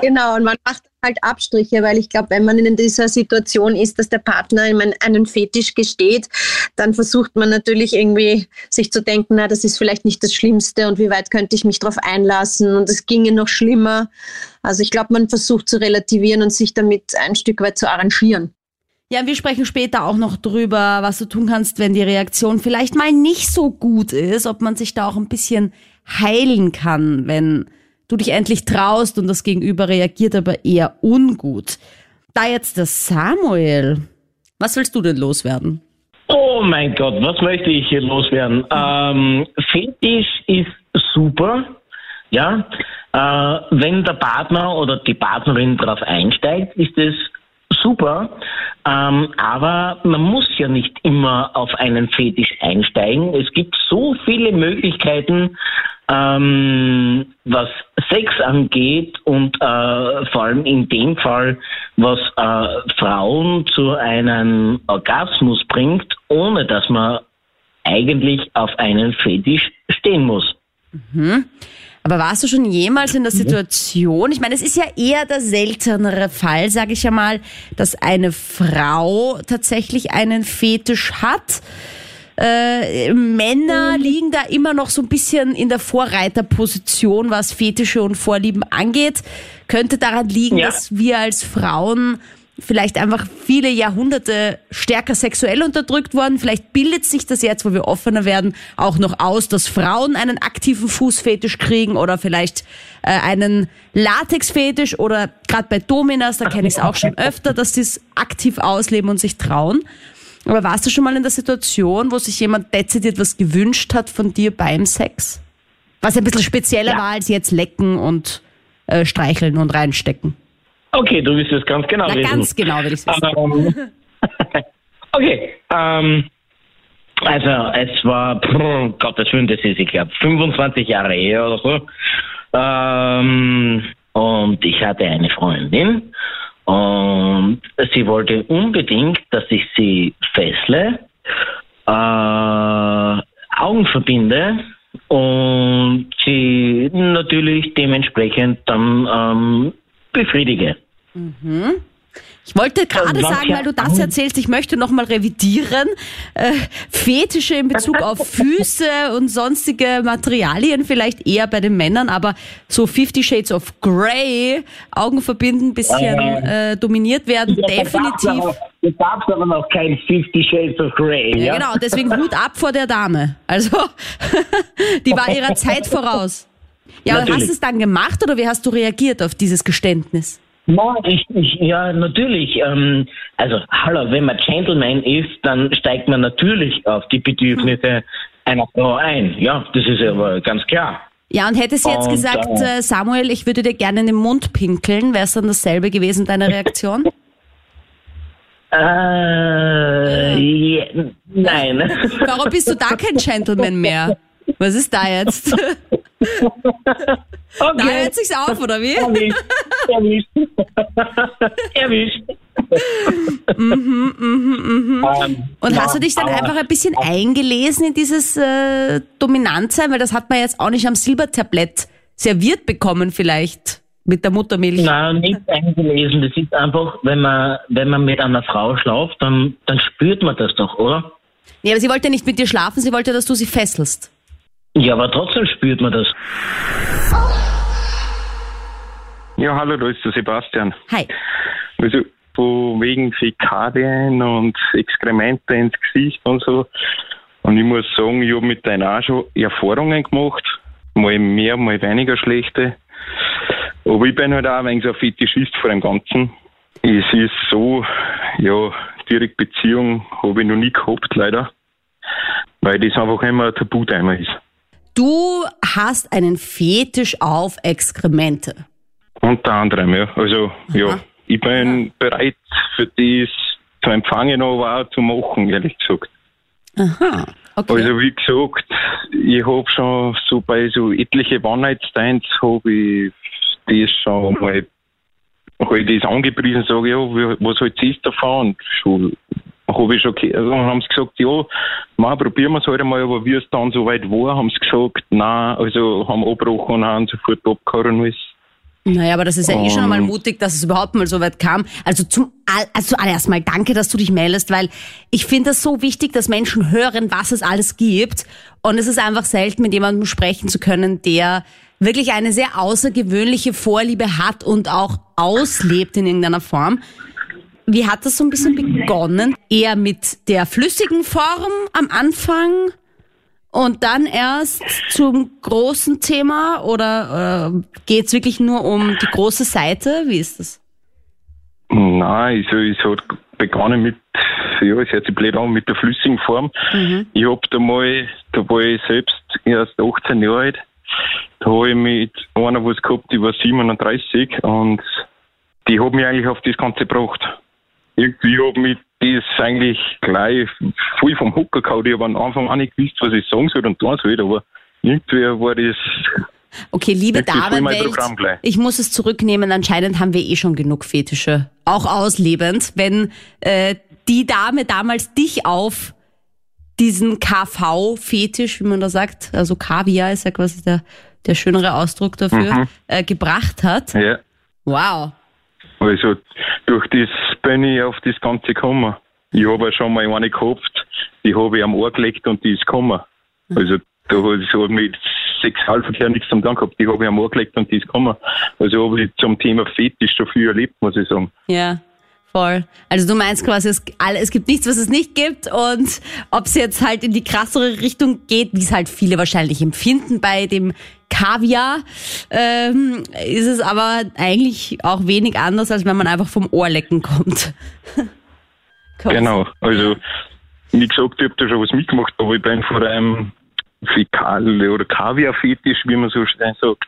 Speaker 4: Genau, und man macht halt Abstriche, weil ich glaube, wenn man in dieser Situation ist, dass der Partner in einen Fetisch gesteht, dann versucht man natürlich irgendwie sich zu denken, na, das ist vielleicht nicht das Schlimmste und wie weit könnte ich mich darauf einlassen und es ginge noch schlimmer. Also ich glaube, man versucht zu relativieren und sich damit ein Stück weit zu arrangieren.
Speaker 2: Ja, wir sprechen später auch noch drüber, was du tun kannst, wenn die Reaktion vielleicht mal nicht so gut ist, ob man sich da auch ein bisschen heilen kann, wenn du dich endlich traust und das Gegenüber reagiert aber eher ungut. Da jetzt der Samuel, was willst du denn loswerden?
Speaker 6: Oh mein Gott, was möchte ich hier loswerden? Ähm, Fetisch ist super, ja. Äh, wenn der Partner oder die Partnerin darauf einsteigt, ist es super. Ähm, aber man muss ja nicht immer auf einen Fetisch einsteigen. Es gibt so viele Möglichkeiten, ähm, was Sex angeht und äh, vor allem in dem Fall, was äh, Frauen zu einem Orgasmus bringt, ohne dass man eigentlich auf einen Fetisch stehen muss.
Speaker 2: Mhm. Aber warst du schon jemals in der Situation, ich meine, es ist ja eher der seltenere Fall, sage ich ja mal, dass eine Frau tatsächlich einen Fetisch hat. Äh, Männer mhm. liegen da immer noch so ein bisschen in der Vorreiterposition, was Fetische und Vorlieben angeht. Könnte daran liegen, ja. dass wir als Frauen vielleicht einfach viele Jahrhunderte stärker sexuell unterdrückt worden. Vielleicht bildet sich das jetzt, wo wir offener werden, auch noch aus, dass Frauen einen aktiven Fußfetisch kriegen oder vielleicht äh, einen Latexfetisch oder gerade bei Dominas, da kenne ich es auch schon öfter, dass sie es aktiv ausleben und sich trauen. Aber warst du schon mal in der Situation, wo sich jemand dezidiert was gewünscht hat von dir beim Sex? Was ein bisschen spezieller ja. war als jetzt lecken und äh, streicheln und reinstecken.
Speaker 6: Okay, du wirst es ganz genau
Speaker 2: Na,
Speaker 6: wissen.
Speaker 2: Ganz genau will ich es wissen.
Speaker 6: Ähm, okay, ähm, also es war, pff, Gottes Willen, das ist, ich glaube, 25 Jahre her oder so. Ähm, und ich hatte eine Freundin und sie wollte unbedingt, dass ich sie fessle, äh, Augen verbinde und sie natürlich dementsprechend dann ähm, befriedige.
Speaker 2: Mhm. Ich wollte gerade sagen, weil du das erzählst, ich möchte nochmal revidieren. Äh, Fetische in Bezug auf Füße und sonstige Materialien vielleicht eher bei den Männern, aber so Fifty Shades of Grey, Augen verbinden, bisschen äh, dominiert werden, ja, definitiv.
Speaker 6: Du darfst aber noch kein Fifty Shades of Grey. Ja,
Speaker 2: ja, genau, deswegen Hut ab vor der Dame. Also, die war ihrer Zeit voraus. Ja, und hast du es dann gemacht oder wie hast du reagiert auf dieses Geständnis?
Speaker 6: Ich, ich, ja, natürlich. Ähm, also, hallo, wenn man Gentleman ist, dann steigt man natürlich auf die Bedürfnisse einer Frau ein. Ja, das ist aber ganz klar.
Speaker 2: Ja, und hättest du jetzt und, gesagt, äh, äh, Samuel, ich würde dir gerne in den Mund pinkeln, wäre es dann dasselbe gewesen, deine Reaktion?
Speaker 6: äh, yeah, nein.
Speaker 2: Warum bist du da kein Gentleman mehr? Was ist da jetzt? Okay. Da hört sich's auf, oder wie?
Speaker 6: Erwischt. Erwischt. Erwischt.
Speaker 2: mhm, mhm, mhm.
Speaker 6: Ähm,
Speaker 2: Und
Speaker 6: ja,
Speaker 2: hast du dich dann
Speaker 6: aber-
Speaker 2: einfach ein bisschen eingelesen in dieses äh, Dominantsein? Weil das hat man jetzt auch nicht am Silbertablett serviert bekommen vielleicht mit der Muttermilch.
Speaker 6: Nein, nicht eingelesen. Das ist einfach, wenn man, wenn man mit einer Frau schlaft, dann, dann spürt man das doch, oder?
Speaker 2: Nee, aber sie wollte nicht mit dir schlafen, sie wollte, dass du sie fesselst.
Speaker 6: Ja, aber trotzdem spürt man das.
Speaker 7: Ja, hallo, da ist der Sebastian.
Speaker 2: Hi.
Speaker 7: Also von wegen Fäkalien und Exkremente ins Gesicht und so. Und ich muss sagen, ich habe mit denen auch schon Erfahrungen gemacht. Mal mehr, mal weniger schlechte. Aber ich bin halt auch ein wenig so ein Fetischist vor dem Ganzen. Es ist so, ja, direkt Beziehung habe ich noch nie gehabt, leider. Weil das einfach immer ein Tabuthema ist.
Speaker 2: Du hast einen Fetisch auf Exkremente.
Speaker 7: Unter anderem, ja. Also, ja, ich bin bereit für das zu empfangen, aber auch zu machen, ehrlich gesagt.
Speaker 2: Aha. Okay.
Speaker 7: Also, wie gesagt, ich habe schon so bei so etliche One-Night-Stands habe ich das schon mal halt das angepriesen, sage ja, was halt ist davon? Schon habe ich schon gehört, und haben sie gesagt, ja, mal probieren wir es halt einmal, aber wie es dann so weit war, haben sie gesagt, nein, also haben abgebrochen und haben sofort abgehauen und alles.
Speaker 2: Naja, aber das ist ja eh schon einmal mutig, dass es überhaupt mal so weit kam. Also zum all, also zuallererst mal danke, dass du dich meldest, weil ich finde das so wichtig, dass Menschen hören, was es alles gibt. Und es ist einfach selten, mit jemandem sprechen zu können, der wirklich eine sehr außergewöhnliche Vorliebe hat und auch auslebt in irgendeiner Form. Wie hat das so ein bisschen begonnen? Eher mit der flüssigen Form am Anfang und dann erst zum großen Thema oder äh, geht es wirklich nur um die große Seite? Wie ist das?
Speaker 7: Nein, also es hat begonnen mit, ja, es hört sich blöd an, mit der flüssigen Form. Ich hab da mal, da war ich selbst erst 18 Jahre alt, da habe ich mit einer was gehabt, die war 37 und die hat mich eigentlich auf das Ganze gebracht. Irgendwie hab mich das eigentlich gleich voll vom Hocker gehauen. Ich habe am Anfang auch nicht gewusst, was ich sagen soll und tun soll, aber irgendwie war das
Speaker 2: Okay, liebe Damenwelt, ich muss es zurücknehmen. Anscheinend haben wir eh schon genug Fetische. Auch auslebend, wenn äh, die Dame damals dich auf diesen KV-Fetisch, wie man da sagt, also Kaviar ist ja quasi der, der schönere Ausdruck dafür, äh, gebracht hat.
Speaker 7: ja.
Speaker 2: Wow.
Speaker 7: Also durch das bin ich auf das Ganze gekommen. Ich habe ja schon mal eine gehabt, die habe ich am Ohr gelegt und die ist gekommen. Also da es hat mit Sexualverkehr nichts zum Tun gehabt, die habe ich am Ohr gelegt und die ist gekommen. Also habe ich zum Thema Fetisch schon viel erlebt, muss ich sagen.
Speaker 2: Ja, voll. Also du meinst quasi, es, es gibt nichts, was es nicht gibt und ob es jetzt halt in die krassere Richtung geht, wie es halt viele wahrscheinlich empfinden bei dem Kaviar, ähm, ist es aber eigentlich auch wenig anders, als wenn man einfach vom Ohrlecken kommt.
Speaker 7: Genau. Also wie gesagt, ich habe da schon was mitgemacht, aber ich bin vor einem Fäkal- oder Kaviar-Fetisch, wie man so schön sagt,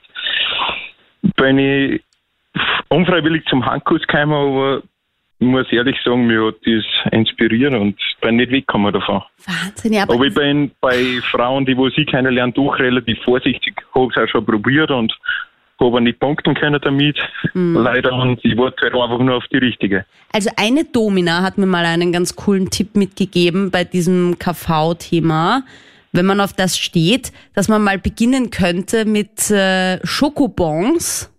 Speaker 7: bin ich unfreiwillig zum Handkuss gekommen, aber muss ehrlich sagen, mir hat das inspiriert und bin nicht weggekommen davon.
Speaker 2: Wahnsinn, ja, aber
Speaker 7: Aber ich bin bei Frauen, die wo sie kennenlernen, doch relativ vorsichtig, habe es auch schon probiert und habe nicht punkten können damit, leider, und ich warte halt einfach nur auf die richtige.
Speaker 2: Also eine Domina hat mir mal einen ganz coolen Tipp mitgegeben bei diesem KV-Thema. Wenn man auf das steht, dass man mal beginnen könnte mit äh, Schokobons,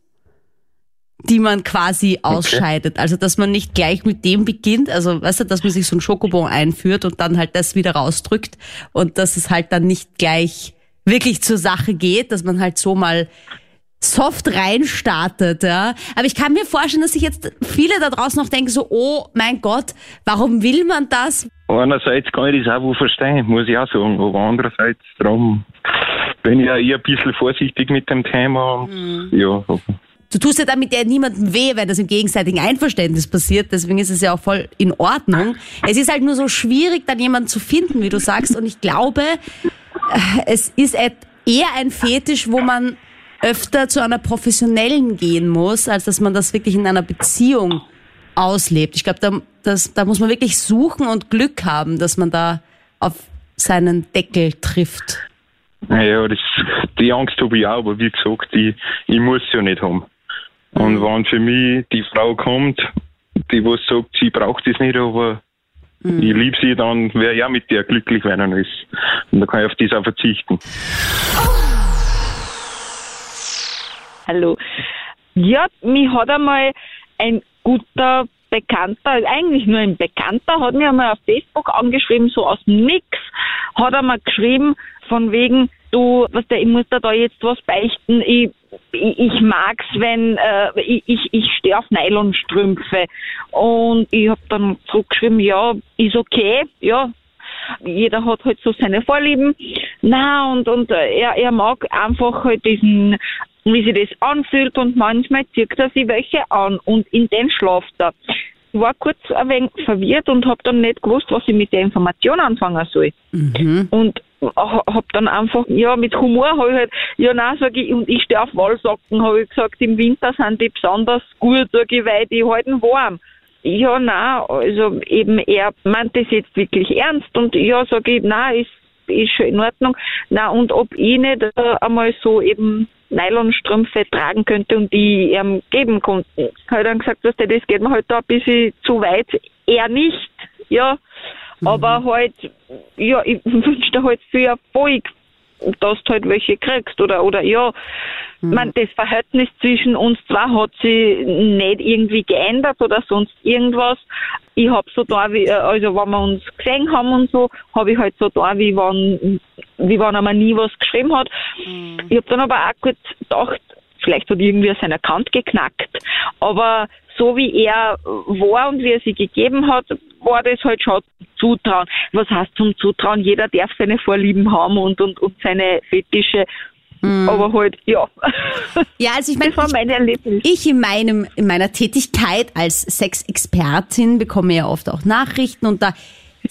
Speaker 2: die man quasi ausscheidet. Also dass man nicht gleich mit dem beginnt, also weißt du, dass man sich so ein Schokobon einführt und dann halt das wieder rausdrückt und dass es halt dann nicht gleich wirklich zur Sache geht, dass man halt so mal soft reinstartet, ja. Aber ich kann mir vorstellen, dass sich jetzt viele da draußen noch denken so, oh mein Gott, warum will man das?
Speaker 7: Einerseits kann ich das auch wohl verstehen, muss ich auch sagen, aber andererseits drum bin ich auch eher ein bisschen vorsichtig mit dem Thema und ja,
Speaker 2: Du tust ja damit ja niemandem weh, wenn das im gegenseitigen Einverständnis passiert. Deswegen ist es ja auch voll in Ordnung. Es ist halt nur so schwierig, dann jemanden zu finden, wie du sagst. Und ich glaube, äh, es ist eher ein Fetisch, wo man öfter zu einer professionellen gehen muss, als dass man das wirklich in einer Beziehung auslebt. Ich glaube, da, das, da muss man wirklich suchen und Glück haben, dass man da auf seinen Deckel trifft.
Speaker 7: Naja, das, die Angst habe ich auch, aber wie gesagt, ich, ich muss sie ja nicht haben. Und wenn für mich die Frau kommt, die was sagt, sie braucht das nicht, aber
Speaker 2: Mhm.
Speaker 7: ich liebe sie, dann wäre ja mit der glücklich, wenn er ist. Und da kann ich auf das auch verzichten.
Speaker 8: Hallo. Ja, mich hat einmal ein guter Bekannter, also eigentlich nur ein Bekannter, hat mir einmal auf Facebook angeschrieben, so aus dem Nix, hat einmal geschrieben, von wegen, du, was der, ich muss da, da jetzt was beichten, ich, ich, mag's, wenn, äh, ich, ich, ich stehe auf Nylonstrümpfe. Und ich hab dann zurückgeschrieben, ja, ist okay, ja, jeder hat halt so seine Vorlieben. Na und und äh, er, er mag einfach halt diesen, wie sich das anfühlt und manchmal zieht er sich welche an und in den schlaft er. War kurz ein wenig verwirrt und habe dann nicht gewusst, was ich mit der Information anfangen soll. Und ha- hab dann einfach, ja, mit Humor habe ich halt, ja, nein, sage ich, und ich stehe auf Wollsocken, habe ich gesagt, im Winter sind die besonders gut, sag ich, weil die halten warm. Ja, na, also eben er meint das jetzt wirklich ernst und ja, sage ich, na, ist, ist schon in Ordnung. Na, und ob ich nicht äh, einmal so eben Nylonstrümpfe tragen könnte und die ihm geben konnten. Habe ich dann gesagt, dass das geht mir halt da ein bisschen zu weit. Er nicht, ja. Aber halt, ja, ich wünsche dir halt viel Erfolg, dass du halt welche kriegst oder, oder ja. Ich mein, das Verhältnis zwischen uns zwei hat sich nicht irgendwie geändert oder sonst irgendwas. Ich hab so da, wie, äh, also wenn wir uns gesehen haben und so, habe ich halt so da, wie wenn, wie wenn er mir nie was geschrieben hat. Ich habe dann aber auch kurz gedacht, vielleicht hat irgendwie sein Account geknackt. Aber so wie er war und wie er sie gegeben hat, war das halt schon Zutrauen. Was heißt zum Zutrauen? Jeder darf seine Vorlieben haben und, und, und seine Fetische. Aber halt, ja.
Speaker 2: Ja, also ich meine,
Speaker 8: Das war mein Erlebnis.
Speaker 2: ich in meinem in meiner Tätigkeit als Sexexpertin bekomme ja oft auch Nachrichten und da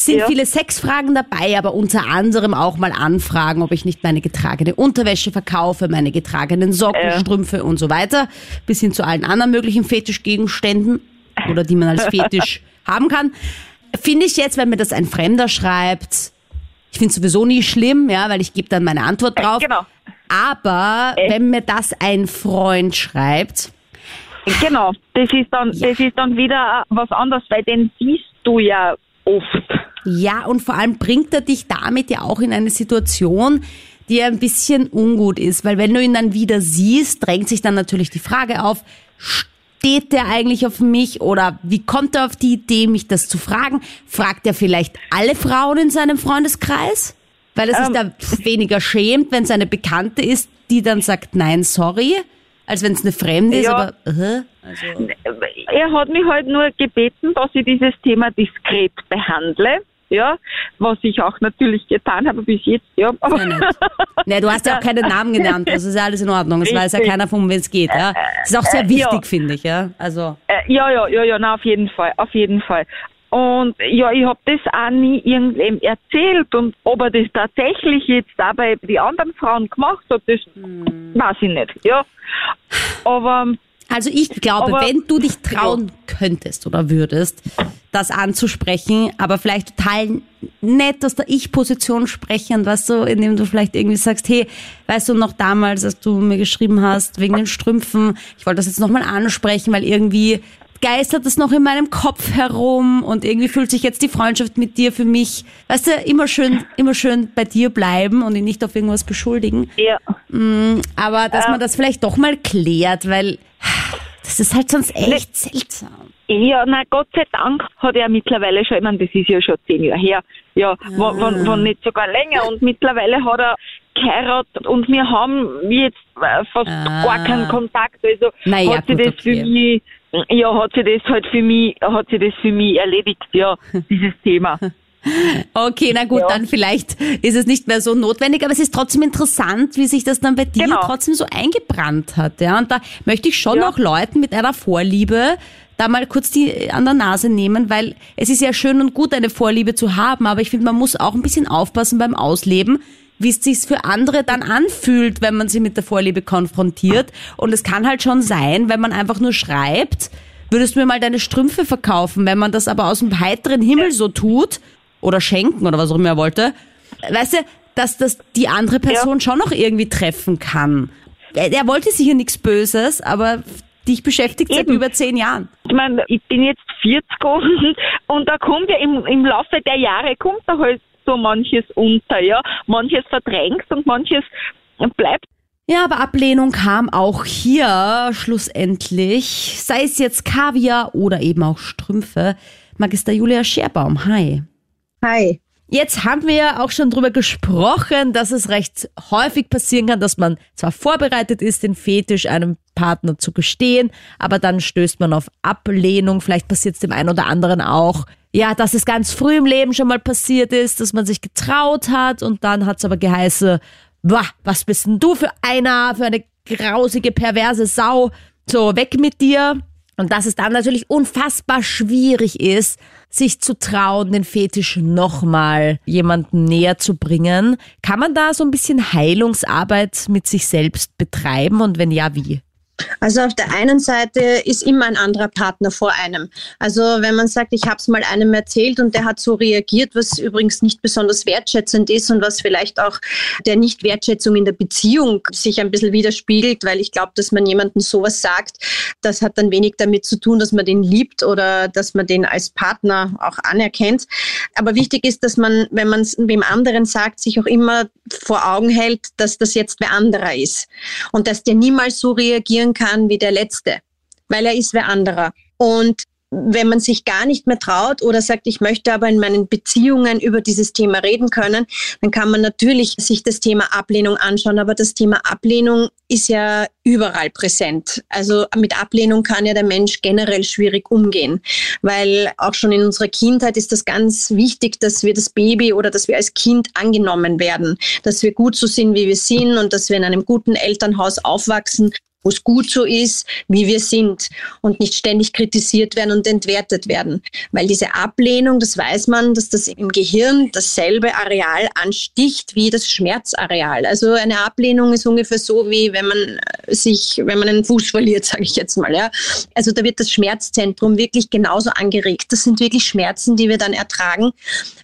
Speaker 2: sind
Speaker 8: Ja.
Speaker 2: viele Sexfragen dabei, aber unter anderem auch mal Anfragen, ob ich nicht meine getragene Unterwäsche verkaufe, meine getragenen Socken,
Speaker 8: Ja.
Speaker 2: Strümpfe und so weiter, bis hin zu allen anderen möglichen Fetischgegenständen oder die man als Fetisch haben kann. Finde ich jetzt, wenn mir das ein Fremder schreibt, ich finde es sowieso nie schlimm, ja, weil ich gebe dann meine Antwort drauf.
Speaker 8: Genau.
Speaker 2: Aber wenn mir das ein Freund schreibt,
Speaker 8: Genau. Das ist dann, das ist dann wieder äh, was anderes, weil den siehst du ja oft.
Speaker 2: Ja, und vor allem bringt er dich damit ja auch in eine Situation, die ein bisschen ungut ist, weil wenn du ihn dann wieder siehst, drängt sich dann natürlich die Frage auf, steht der eigentlich auf mich oder wie kommt er auf die Idee, mich das zu fragen? Fragt er vielleicht alle Frauen in seinem Freundeskreis? Weil er sich
Speaker 8: Ähm.
Speaker 2: da weniger schämt, wenn es eine Bekannte ist, die dann sagt, nein, sorry, als wenn es eine Fremde ist,
Speaker 8: Ja.
Speaker 2: aber äh, also,
Speaker 8: Er hat mich halt nur gebeten, dass ich dieses Thema diskret behandle. Ja, was ich auch natürlich getan habe bis jetzt, ja. Aber
Speaker 2: Ja. Nee, du hast ja auch keinen Namen genannt, das ist ja alles in Ordnung. Es weiß ja keiner, um wen es geht. Ja. Das ist auch sehr
Speaker 8: Äh,
Speaker 2: wichtig,
Speaker 8: ja.
Speaker 2: finde ich. Ja. Also,
Speaker 8: Äh, ja, ja, ja, ja, na, auf jeden Fall, auf jeden Fall. Und ja, ich habe das auch nie irgendwem erzählt. Und ob er das tatsächlich jetzt dabei die anderen Frauen gemacht hat, das weiß ich nicht, ja. Aber
Speaker 2: also ich glaube,
Speaker 8: Aber-
Speaker 2: wenn du dich trauen könntest oder würdest, das anzusprechen, aber vielleicht total nett aus der Ich-Position sprechen, weißt du, indem du vielleicht irgendwie sagst, hey, weißt du noch damals, als du mir geschrieben hast, wegen den Strümpfen, ich wollte das jetzt nochmal ansprechen, weil irgendwie geistert es noch in meinem Kopf herum und irgendwie fühlt sich jetzt die Freundschaft mit dir für mich, weißt du, immer schön, immer schön bei dir bleiben und ihn nicht auf irgendwas beschuldigen.
Speaker 8: ja,
Speaker 2: Aber dass man das vielleicht doch mal klärt, weil das ist halt sonst echt seltsam.
Speaker 8: Ja, na Gott sei Dank hat er mittlerweile schon, ich meine, das ist ja schon zehn Jahre her, ja, wenn, wenn, wenn nicht sogar länger und mittlerweile hat er geheiratet und wir haben jetzt äh, fast
Speaker 2: Ah.
Speaker 8: gar keinen Kontakt, also
Speaker 2: Na ja,
Speaker 8: hat sie
Speaker 2: gut,
Speaker 8: das für
Speaker 2: okay.
Speaker 8: mich, ja, hat sie das halt für mich, hat sie das für mich erledigt, ja, dieses Thema.
Speaker 2: Okay, na gut,
Speaker 8: Ja.
Speaker 2: dann vielleicht ist es nicht mehr so notwendig, aber es ist trotzdem interessant, wie sich das dann bei dir
Speaker 8: Genau.
Speaker 2: trotzdem so eingebrannt hat. Ja? Und da möchte ich schon
Speaker 8: Ja.
Speaker 2: auch Leuten mit einer Vorliebe da mal kurz die an der Nase nehmen, weil es ist ja schön und gut, eine Vorliebe zu haben, aber ich finde, man muss auch ein bisschen aufpassen beim Ausleben, wie es sich für andere dann anfühlt, wenn man sie mit der Vorliebe konfrontiert. Und es kann halt schon sein, wenn man einfach nur schreibt, würdest du mir mal deine Strümpfe verkaufen, wenn man das aber aus dem heiteren Himmel so tut oder schenken oder was auch immer er wollte, weißt du, dass das die andere Person schon noch irgendwie treffen kann. Er, wollte sicher nichts Böses, aber dich beschäftigt seit
Speaker 8: Eben.
Speaker 2: über zehn Jahren.
Speaker 8: Ich meine, ich bin jetzt 40 und, und da kommt ja im, im Laufe der Jahre kommt da halt so manches unter, ja. Manches verdrängt und manches bleibt.
Speaker 2: Ja, aber Ablehnung kam auch hier schlussendlich. Sei es jetzt Kaviar oder eben auch Strümpfe. Magister Julia Scherbaum, hi.
Speaker 4: Hi.
Speaker 2: Jetzt haben wir ja auch schon drüber gesprochen, dass es recht häufig passieren kann, dass man zwar vorbereitet ist, den Fetisch einem Partner zu gestehen, aber dann stößt man auf Ablehnung. Vielleicht passiert es dem einen oder anderen auch. Ja, dass es ganz früh im Leben schon mal passiert ist, dass man sich getraut hat und dann hat es aber geheißen, Boah, was bist denn du für einer, für eine grausige, perverse Sau? So, weg mit dir. Und dass es dann natürlich unfassbar schwierig ist, sich zu trauen, den Fetisch nochmal jemandem näher zu bringen. Kann man da so ein bisschen Heilungsarbeit mit sich selbst betreiben und wenn ja, wie?
Speaker 4: Also auf der einen Seite ist immer ein anderer Partner vor einem. Also wenn man sagt, ich habe es mal einem erzählt und der hat so reagiert, was übrigens nicht besonders wertschätzend ist und was vielleicht auch der Nicht-Wertschätzung in der Beziehung sich ein bisschen widerspiegelt, weil ich glaube, dass man jemandem sowas sagt, das hat dann wenig damit zu tun, dass man den liebt oder dass man den als Partner auch anerkennt. Aber wichtig ist, dass man, wenn man es wem anderen sagt, sich auch immer vor Augen hält, dass das jetzt wer anderer ist und dass der niemals so reagieren kann wie der Letzte, weil er ist wer anderer. Und wenn man sich gar nicht mehr traut oder sagt, ich möchte aber in meinen Beziehungen über dieses Thema reden können, dann kann man natürlich sich das Thema Ablehnung anschauen. Aber das Thema Ablehnung ist ja überall präsent. Also mit Ablehnung kann ja der Mensch generell schwierig umgehen, weil auch schon in unserer Kindheit ist das ganz wichtig, dass wir das Baby oder dass wir als Kind angenommen werden, dass wir gut so sind, wie wir sind und dass wir in einem guten Elternhaus aufwachsen wo es gut so ist, wie wir sind und nicht ständig kritisiert werden und entwertet werden. Weil diese Ablehnung, das weiß man, dass das im Gehirn dasselbe Areal ansticht wie das Schmerzareal. Also eine Ablehnung ist ungefähr so, wie wenn man sich, wenn man einen Fuß verliert, sage ich jetzt mal. Ja. Also da wird das Schmerzzentrum wirklich genauso angeregt. Das sind wirklich Schmerzen, die wir dann ertragen,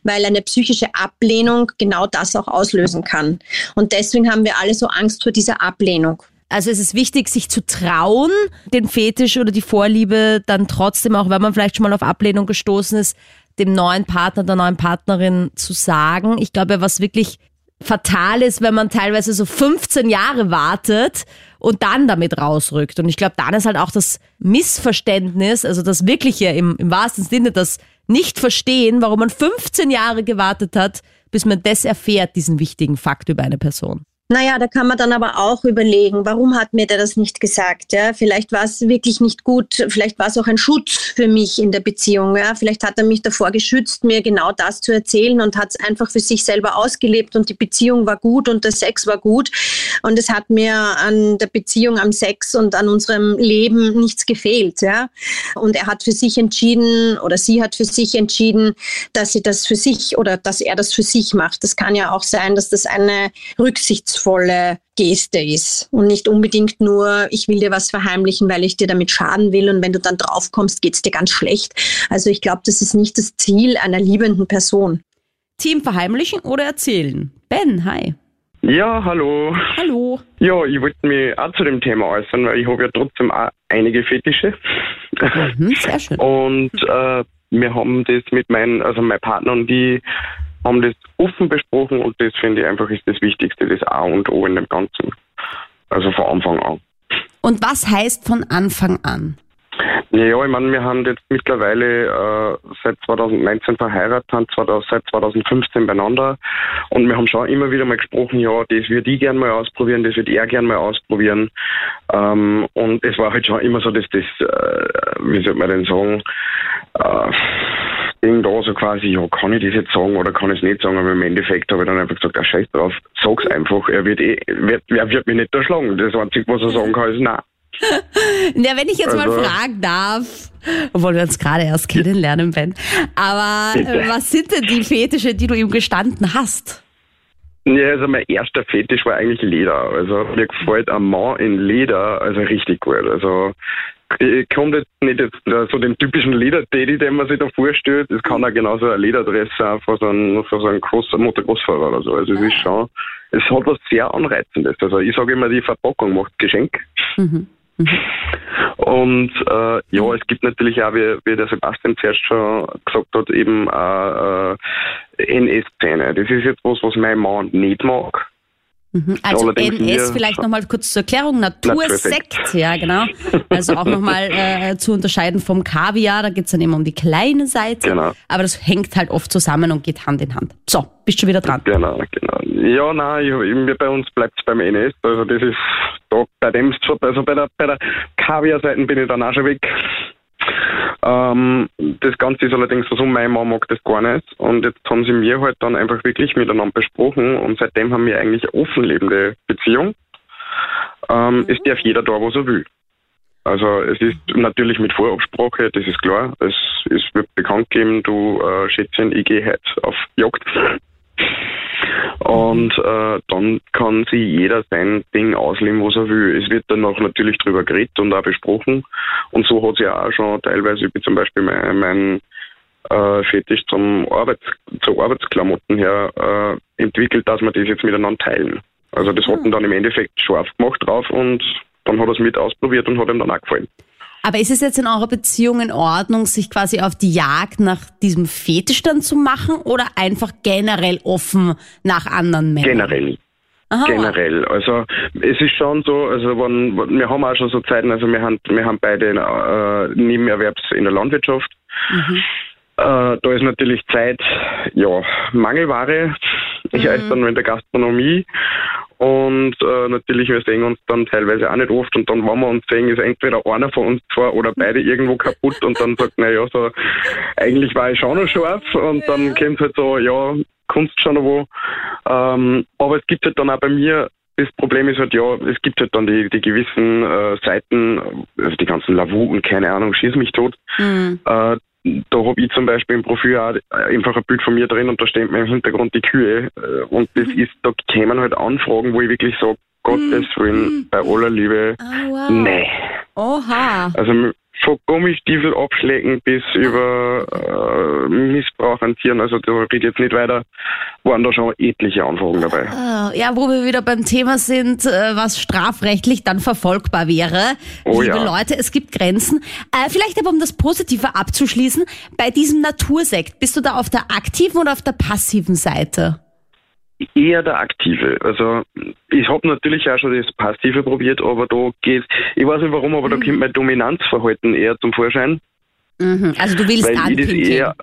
Speaker 4: weil eine psychische Ablehnung genau das auch auslösen kann. Und deswegen haben wir alle so Angst vor dieser Ablehnung.
Speaker 2: Also es ist wichtig, sich zu trauen, den Fetisch oder die Vorliebe dann trotzdem, auch wenn man vielleicht schon mal auf Ablehnung gestoßen ist, dem neuen Partner, der neuen Partnerin zu sagen. Ich glaube, was wirklich fatal ist, wenn man teilweise so 15 Jahre wartet und dann damit rausrückt. Und ich glaube, dann ist halt auch das Missverständnis, also das wirkliche im, im wahrsten Sinne, das Nicht-Verstehen, warum man 15 Jahre gewartet hat, bis man das erfährt, diesen wichtigen Fakt über eine Person.
Speaker 4: Naja, da kann man dann aber auch überlegen, warum hat mir der das nicht gesagt? Ja? Vielleicht war es wirklich nicht gut, vielleicht war es auch ein Schutz für mich in der Beziehung. Ja? Vielleicht hat er mich davor geschützt, mir genau das zu erzählen und hat es einfach für sich selber ausgelebt und die Beziehung war gut und der Sex war gut. Und es hat mir an der Beziehung, am Sex und an unserem Leben nichts gefehlt. Ja? Und er hat für sich entschieden oder sie hat für sich entschieden, dass sie das für sich oder dass er das für sich macht. Das kann ja auch sein, dass das eine Rücksichts volle Geste ist und nicht unbedingt nur, ich will dir was verheimlichen, weil ich dir damit schaden will und wenn du dann draufkommst, geht's dir ganz schlecht. Also ich glaube, das ist nicht das Ziel einer liebenden Person.
Speaker 2: Team verheimlichen oder erzählen? Ben, hi.
Speaker 9: Ja, hallo.
Speaker 2: Hallo.
Speaker 9: Ja, ich wollte mich auch zu dem Thema äußern, weil ich habe ja trotzdem auch einige Fetische.
Speaker 2: Mhm, sehr schön.
Speaker 9: Und äh, wir haben das mit meinen, also mein Partner und die haben das offen besprochen und das finde ich einfach ist das Wichtigste, das A und O in dem Ganzen. Also von Anfang an.
Speaker 2: Und was heißt von Anfang an?
Speaker 9: Ja, ich meine, wir haben jetzt mittlerweile äh, seit 2019 verheiratet, haben zwar seit 2015 beieinander und wir haben schon immer wieder mal gesprochen, ja, das würde ich gerne mal ausprobieren, das würde er gerne mal ausprobieren. Ähm, und es war halt schon immer so, dass das, äh, wie soll man denn sagen, äh, Da so quasi, ja, kann ich das jetzt sagen oder kann ich es nicht sagen, aber im Endeffekt habe ich dann einfach gesagt, ah, scheiß drauf, sag's einfach, er wird eh, wird, er wird mich nicht erschlagen. Das Einzige, was er sagen kann, ist nein.
Speaker 2: Ja, wenn ich jetzt mal
Speaker 9: Also-
Speaker 2: fragen darf, obwohl wir uns gerade erst kennenlernen, Ben, aber
Speaker 9: Bitte.
Speaker 2: äh, was sind denn die Fetische, die du ihm gestanden hast?
Speaker 9: Ja, also mein erster Fetisch war eigentlich Leder. Also mir gefällt ein Mann in Leder also richtig gut. Also ich komme jetzt nicht jetzt äh, so den typischen Leder-Teddy, den man sich da vorstellt. Es kann auch genauso ein Lederdress sein von so einem, von so einem Groß Motorgroßfahrer oder so. Also es ist schon, es hat was sehr Anreizendes. Also ich sage immer, die Verpackung macht Geschenk.
Speaker 2: Mhm.
Speaker 9: Und äh, ja, es gibt natürlich auch, wie, wie der Sebastian zuerst schon gesagt hat, eben äh, äh, NS-Szene. Das ist jetzt was, was mein Mann nicht mag.
Speaker 2: Mhm. Also NS, vielleicht nochmal kurz zur Erklärung, Natursekt, ja genau. Also auch nochmal äh, zu unterscheiden vom Kaviar, da geht's dann immer um die kleine Seite.
Speaker 9: Genau.
Speaker 2: Aber das hängt halt oft zusammen und geht Hand in Hand. So, bist schon wieder dran.
Speaker 9: Genau, genau. Ja, nein, ich, bei uns bleibt es beim NS. Also das ist da bei dem also bei der bei der Kaviar-Seiten bin ich dann auch schon weg. Ähm, das Ganze ist allerdings so, meine Mama mag das gar nicht. Und jetzt haben sie mir halt dann einfach wirklich miteinander besprochen und seitdem haben wir eigentlich eine offen lebende Beziehung. Ähm, Es darf jeder da, was er will. Also es ist natürlich mit Vorabsprache, das ist klar. Es, es wird bekannt geben, du äh, Schätzchen, ich gehe heute auf Jagd. Und äh, dann kann sich jeder sein Ding ausleben, was er will. Es wird dann auch natürlich drüber geredet und auch besprochen. Und so hat sich auch schon teilweise, wie zum Beispiel mein, mein äh, Fetisch zum Arbeits, zu Arbeitsklamotten her äh, entwickelt, dass wir das jetzt miteinander teilen. Also das hat ihn dann im Endeffekt scharf gemacht drauf und dann hat er es mit ausprobiert und hat ihm dann auch gefallen.
Speaker 2: Aber ist es jetzt in eurer Beziehung in Ordnung, sich quasi auf die Jagd nach diesem Fetisch dann zu machen oder einfach generell offen nach anderen Männern?
Speaker 9: Generell.
Speaker 2: Aha.
Speaker 9: Generell. Also es ist schon so, also wenn, wir haben auch schon so Zeiten, also wir haben, wir haben beide äh, Nebenerwerbs in der Landwirtschaft. Äh, da ist natürlich Zeit, ja, Mangelware. Ich heiße dann nur in der Gastronomie. Und äh, natürlich, wir sehen uns dann teilweise auch nicht oft. Und dann, wenn wir uns sehen, ist entweder einer von uns zwei oder beide irgendwo kaputt. Und dann sagt, naja, so, eigentlich war ich schon noch scharf. Und dann kommt halt so, ja, Kunst schon noch wo. Ähm, aber es gibt halt dann auch bei mir, das Problem ist halt, ja, es gibt halt dann die, die gewissen äh, Seiten, also die ganzen Lavu und keine Ahnung, schieß mich tot.
Speaker 2: Mhm.
Speaker 9: Äh, da habe ich zum Beispiel im Profil auch einfach ein Bild von mir drin und da steht mir im Hintergrund die Kühe. Äh, Und das ist, da kämen halt Anfragen, wo ich wirklich sage, Gottes Willen, bei aller Liebe,
Speaker 2: Ah, wow.
Speaker 9: nee.
Speaker 2: Oha.
Speaker 9: Also von Gummistiefel abschlecken bis über äh, Missbrauch an Tieren, also da ich jetzt nicht weiter, waren da schon etliche Anfragen dabei.
Speaker 2: Ah, Ja, wo wir wieder beim Thema sind, äh, was strafrechtlich dann verfolgbar wäre.
Speaker 9: Oh
Speaker 2: Liebe
Speaker 9: ja.
Speaker 2: Leute, es gibt Grenzen. Äh, vielleicht aber, um das Positive abzuschließen, bei diesem Natursekt, bist du da auf der aktiven oder auf der passiven Seite?
Speaker 9: Eher der Aktive. Also ich habe natürlich auch schon das Passive probiert, aber da geht ich weiß nicht warum, aber da kommt mein Dominanzverhalten eher zum Vorschein.
Speaker 2: Mhm. Also du willst
Speaker 9: Weil ich das eher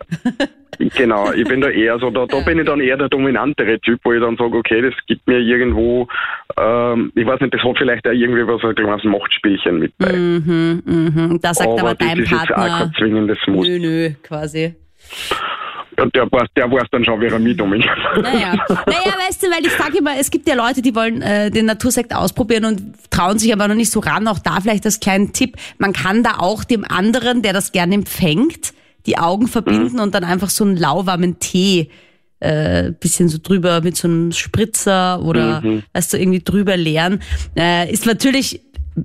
Speaker 9: genau, ich bin da eher so, da, da bin ich dann eher der dominantere Typ, wo ich dann sage, okay, das gibt mir irgendwo, ähm, ich weiß nicht, das hat vielleicht auch irgendwie was so ein kleines Machtspielchen mit bei.
Speaker 2: Mhm, mhm. Da sagt aber,
Speaker 9: das
Speaker 2: dein
Speaker 9: ist jetzt auch
Speaker 2: Partner,
Speaker 9: kein zwingendes Muss.
Speaker 2: nö, nö, quasi.
Speaker 9: Der, weiß, der weiß dann schon, wie er mich dominiert.
Speaker 2: Naja. naja, weißt du, weil ich sage immer, es gibt ja Leute, die wollen äh, den Natursekt ausprobieren und trauen sich aber noch nicht so ran. Auch da vielleicht als kleinen Tipp, man kann da auch dem anderen, der das gerne empfängt, die Augen verbinden und dann einfach so einen lauwarmen Tee äh, bisschen so drüber mit so einem Spritzer oder weißt du, irgendwie drüber leeren. Äh, ist natürlich,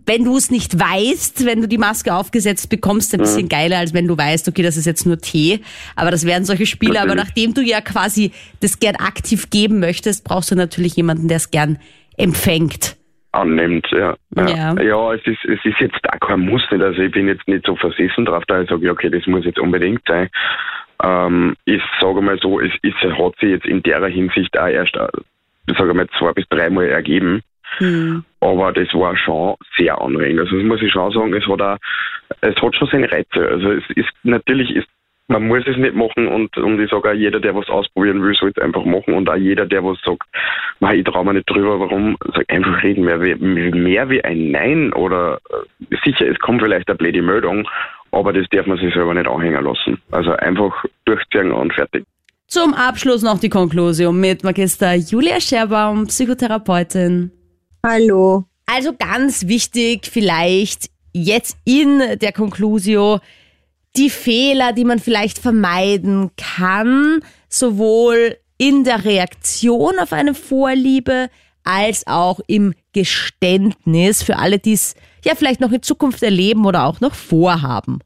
Speaker 2: wenn du es nicht weißt, wenn du die Maske aufgesetzt bekommst, ein bisschen geiler, als wenn du weißt, okay, das ist jetzt nur Tee. Aber das wären solche Spiele. Aber
Speaker 9: Natürlich.
Speaker 2: nachdem du ja quasi das gern aktiv geben möchtest, brauchst du natürlich jemanden, der es gern empfängt.
Speaker 9: annimmt, ja.
Speaker 2: Ja.
Speaker 9: Ja, ja es, ist, es ist jetzt auch kein Muss nicht. Also ich bin jetzt nicht so versessen drauf, da ich sage, ja, okay, das muss jetzt unbedingt sein. Ähm, ich sage mal so, es, es hat sich jetzt in der Hinsicht auch erst, äh, ich sage mal, zwei bis dreimal ergeben.
Speaker 2: Hm.
Speaker 9: Aber das war schon sehr anregend. Also das muss ich schon sagen, es hat auch, es hat schon seine Reize. Also es ist natürlich ist man muss es nicht machen und, und ich sage auch jeder, der was ausprobieren will, soll es einfach machen und auch jeder, der was sagt, "Mei, ich traue mir nicht drüber, warum, sag einfach reden, mehr wie, mehr wie ein Nein oder äh, sicher, es kommt vielleicht eine blöde Meldung, aber das darf man sich selber nicht anhängen lassen. Also einfach durchziehen und fertig.
Speaker 2: Zum Abschluss noch die Konklusion mit Magister Julia Scherbaum, Psychotherapeutin.
Speaker 4: Hallo.
Speaker 2: Also ganz wichtig vielleicht jetzt in der Conclusio die Fehler, die man vielleicht vermeiden kann, sowohl in der Reaktion auf eine Vorliebe als auch im Geständnis für alle, die es ja vielleicht noch in Zukunft erleben oder auch noch vorhaben.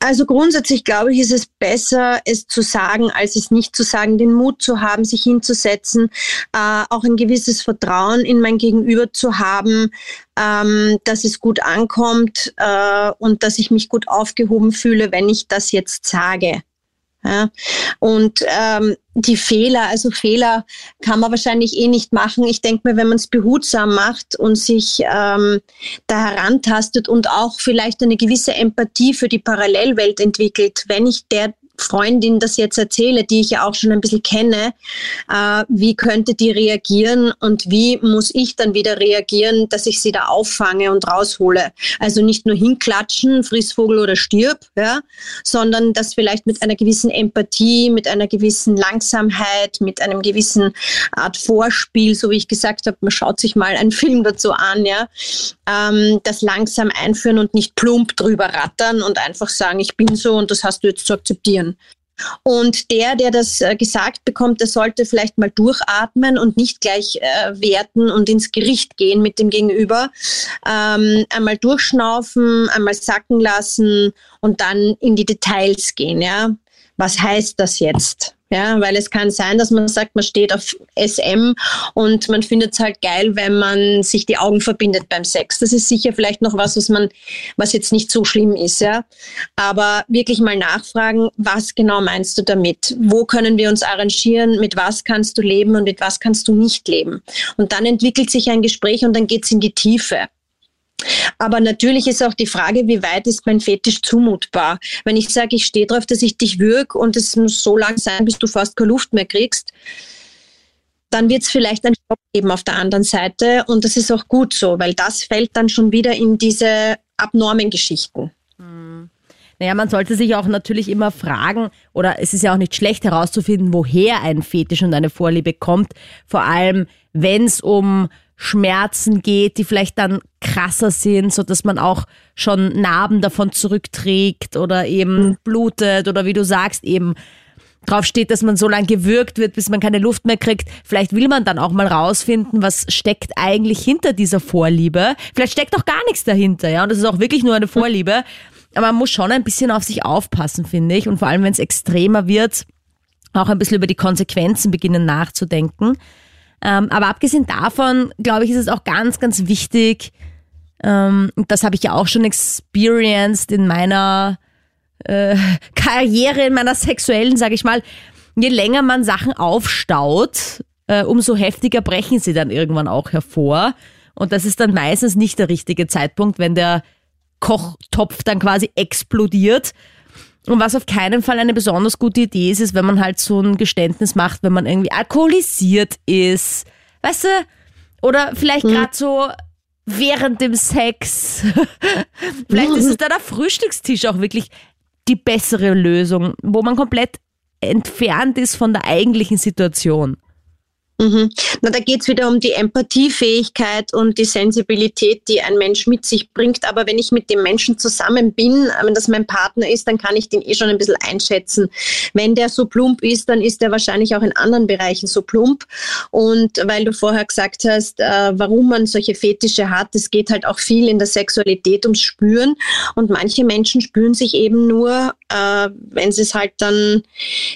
Speaker 4: Also grundsätzlich glaube ich, ist es besser, es zu sagen, als es nicht zu sagen, den Mut zu haben, sich hinzusetzen, äh, auch ein gewisses Vertrauen in mein Gegenüber zu haben, ähm, dass es gut ankommt äh, und dass ich mich gut aufgehoben fühle, wenn ich das jetzt sage. Ja? Und ähm, die Fehler, also Fehler kann man wahrscheinlich eh nicht machen. Ich denke mir, wenn man es behutsam macht und sich ähm, da herantastet und auch vielleicht eine gewisse Empathie für die Parallelwelt entwickelt, wenn ich der Freundin das jetzt erzähle, die ich ja auch schon ein bisschen kenne, äh, wie könnte die reagieren und wie muss ich dann wieder reagieren, dass ich sie da auffange und raushole. Also nicht nur hinklatschen, Frissvogel oder stirb, ja, sondern das vielleicht mit einer gewissen Empathie, mit einer gewissen Langsamkeit, mit einem gewissen Art Vorspiel, so wie ich gesagt habe, man schaut sich mal einen Film dazu an, ja, ähm, das langsam einführen und nicht plump drüber rattern und einfach sagen, ich bin so und das hast du jetzt zu akzeptieren. Und der, der das äh, gesagt bekommt, der sollte vielleicht mal durchatmen und nicht gleich äh, werten und ins Gericht gehen mit dem Gegenüber. Ähm, einmal durchschnaufen, einmal sacken lassen und dann in die Details gehen. Ja, was heißt das jetzt? Ja, weil es kann sein, dass man sagt, man steht auf SM und man findet es halt geil, wenn man sich die Augen verbindet beim Sex. Das ist sicher vielleicht noch was, was man, was jetzt nicht so schlimm ist, ja. Aber wirklich mal nachfragen, was genau meinst du damit? Wo können wir uns arrangieren? Mit was kannst du leben und mit was kannst du nicht leben? Und dann entwickelt sich ein Gespräch und dann geht's in die Tiefe. Aber natürlich ist auch die Frage, wie weit ist mein Fetisch zumutbar? Wenn ich sage, ich stehe darauf, dass ich dich würg und es muss so lang sein, bis du fast keine Luft mehr kriegst, dann wird es vielleicht einen Stopp geben auf der anderen Seite und das ist auch gut so, weil das fällt dann schon wieder in diese abnormen Geschichten.
Speaker 2: Hm. Naja, man sollte sich auch natürlich immer fragen, oder es ist ja auch nicht schlecht herauszufinden, woher ein Fetisch und eine Vorliebe kommt. Vor allem, wenn es um Schmerzen geht, die vielleicht dann krasser sind, so dass man auch schon Narben davon zurückträgt oder eben blutet oder wie du sagst, eben drauf steht, dass man so lange gewürgt wird, bis man keine Luft mehr kriegt. Vielleicht will man dann auch mal rausfinden, was steckt eigentlich hinter dieser Vorliebe. Vielleicht steckt auch gar nichts dahinter, ja, und das ist auch wirklich nur eine Vorliebe. Aber man muss schon ein bisschen auf sich aufpassen, finde ich. Und vor allem, wenn es extremer wird, auch ein bisschen über die Konsequenzen beginnen nachzudenken. Ähm, aber abgesehen davon, glaube ich, ist es auch ganz, ganz wichtig, ähm, das habe ich ja auch schon experienced in meiner äh, Karriere, in meiner sexuellen, sage ich mal, je länger man Sachen aufstaut, äh, umso heftiger brechen sie dann irgendwann auch hervor. Und das ist dann meistens nicht der richtige Zeitpunkt, wenn der Kochtopf dann quasi explodiert und was auf keinen Fall eine besonders gute Idee ist, ist, wenn man halt so ein Geständnis macht, wenn man irgendwie alkoholisiert ist. Weißt du? Oder vielleicht hm. gerade so während dem Sex. vielleicht ist es da der Frühstückstisch auch wirklich die bessere Lösung, wo man komplett entfernt ist von der eigentlichen Situation.
Speaker 4: Mhm. Na, da geht's wieder um die Empathiefähigkeit und die Sensibilität, die ein Mensch mit sich bringt. Aber wenn ich mit dem Menschen zusammen bin, wenn das mein Partner ist, dann kann ich den eh schon ein bisschen einschätzen. Wenn der so plump ist, dann ist er wahrscheinlich auch in anderen Bereichen so plump. Und weil du vorher gesagt hast, äh, warum man solche Fetische hat, es geht halt auch viel in der Sexualität ums Spüren. Und manche Menschen spüren sich eben nur, äh, wenn sie es halt dann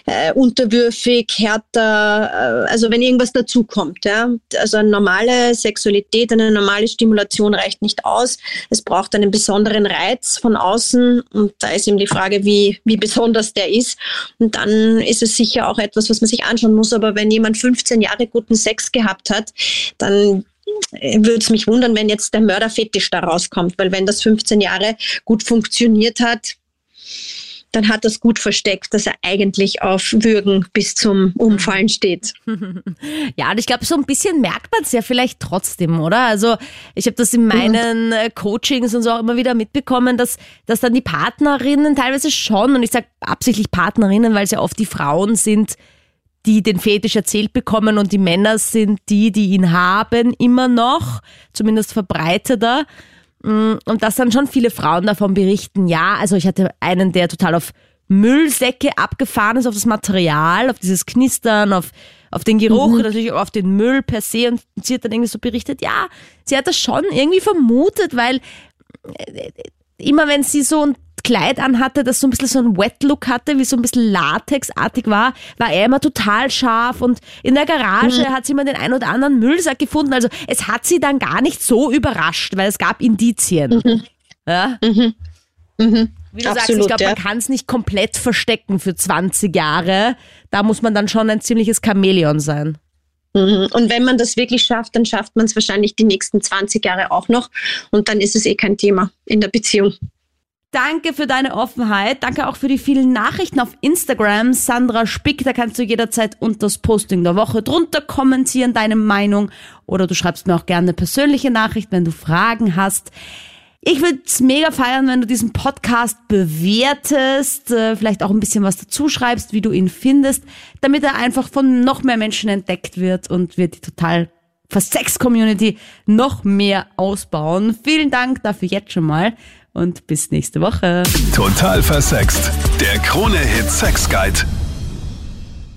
Speaker 4: äh, unterwürfig, härter, also wenn irgendwas dazu kommt. Ja? Also eine normale Sexualität, eine normale Stimulation reicht nicht aus. Es braucht einen besonderen Reiz von außen und da ist eben die Frage, wie, wie besonders der ist. Und dann ist es sicher auch etwas, was man sich anschauen muss. Aber wenn jemand 15 Jahre guten Sex gehabt hat, dann würde es mich wundern, wenn jetzt der Mörderfetisch da rauskommt, weil wenn das 15 Jahre gut funktioniert hat, dann hat das gut versteckt, dass er eigentlich auf Würgen bis zum Umfallen steht.
Speaker 2: Ja, und ich glaube, so ein bisschen merkt man es ja vielleicht trotzdem, oder? Also ich habe das in meinen mhm. Coachings und so auch immer wieder mitbekommen, dass, dass dann die Partnerinnen teilweise schon, und ich sage absichtlich Partnerinnen, weil es ja oft die Frauen sind, die den Fetisch erzählt bekommen und die Männer sind die, die ihn haben, immer noch, zumindest verbreiteter. Mm, und dass dann schon viele Frauen davon berichten, ja, also ich hatte einen, der total auf Müllsäcke abgefahren ist, auf das Material, auf dieses Knistern, auf, auf den Geruch, mhm. natürlich auf den Müll per se. Und sie hat dann irgendwie so berichtet, ja, sie hat das schon irgendwie vermutet, weil äh, immer wenn sie so Kleid anhatte, das so ein bisschen so einen Wet-Look hatte, wie so ein bisschen Latexartig war, war er immer total scharf und in der Garage
Speaker 4: Mhm.
Speaker 2: hat sie immer den ein oder anderen Müllsack gefunden. Also es hat sie dann gar nicht so überrascht, weil es gab Indizien. Ja?
Speaker 4: Mhm.
Speaker 2: Wie du sagst,
Speaker 4: Absolut,
Speaker 2: ich glaube,
Speaker 4: ja.
Speaker 2: man kann es nicht komplett verstecken für 20 Jahre. Da muss man dann schon ein ziemliches Chamäleon sein.
Speaker 4: Mhm. Und wenn man das wirklich schafft, dann schafft man es wahrscheinlich die nächsten 20 Jahre auch noch. Und dann ist es eh kein Thema in der Beziehung.
Speaker 2: Danke für deine Offenheit. Danke auch für die vielen Nachrichten auf Instagram. Sandra Spick, da kannst du jederzeit unter das Posting der Woche drunter kommentieren, deine Meinung. Oder du schreibst mir auch gerne eine persönliche Nachricht, wenn du Fragen hast. Ich würde es mega feiern, wenn du diesen Podcast bewertest, äh, vielleicht auch ein bisschen was dazu schreibst, wie du ihn findest, damit er einfach von noch mehr Menschen entdeckt wird und wir die total Sex-Community noch mehr ausbauen. Vielen Dank dafür jetzt schon mal und bis nächste Woche.
Speaker 1: Total versext. Der Krone-Hit Sex Guide.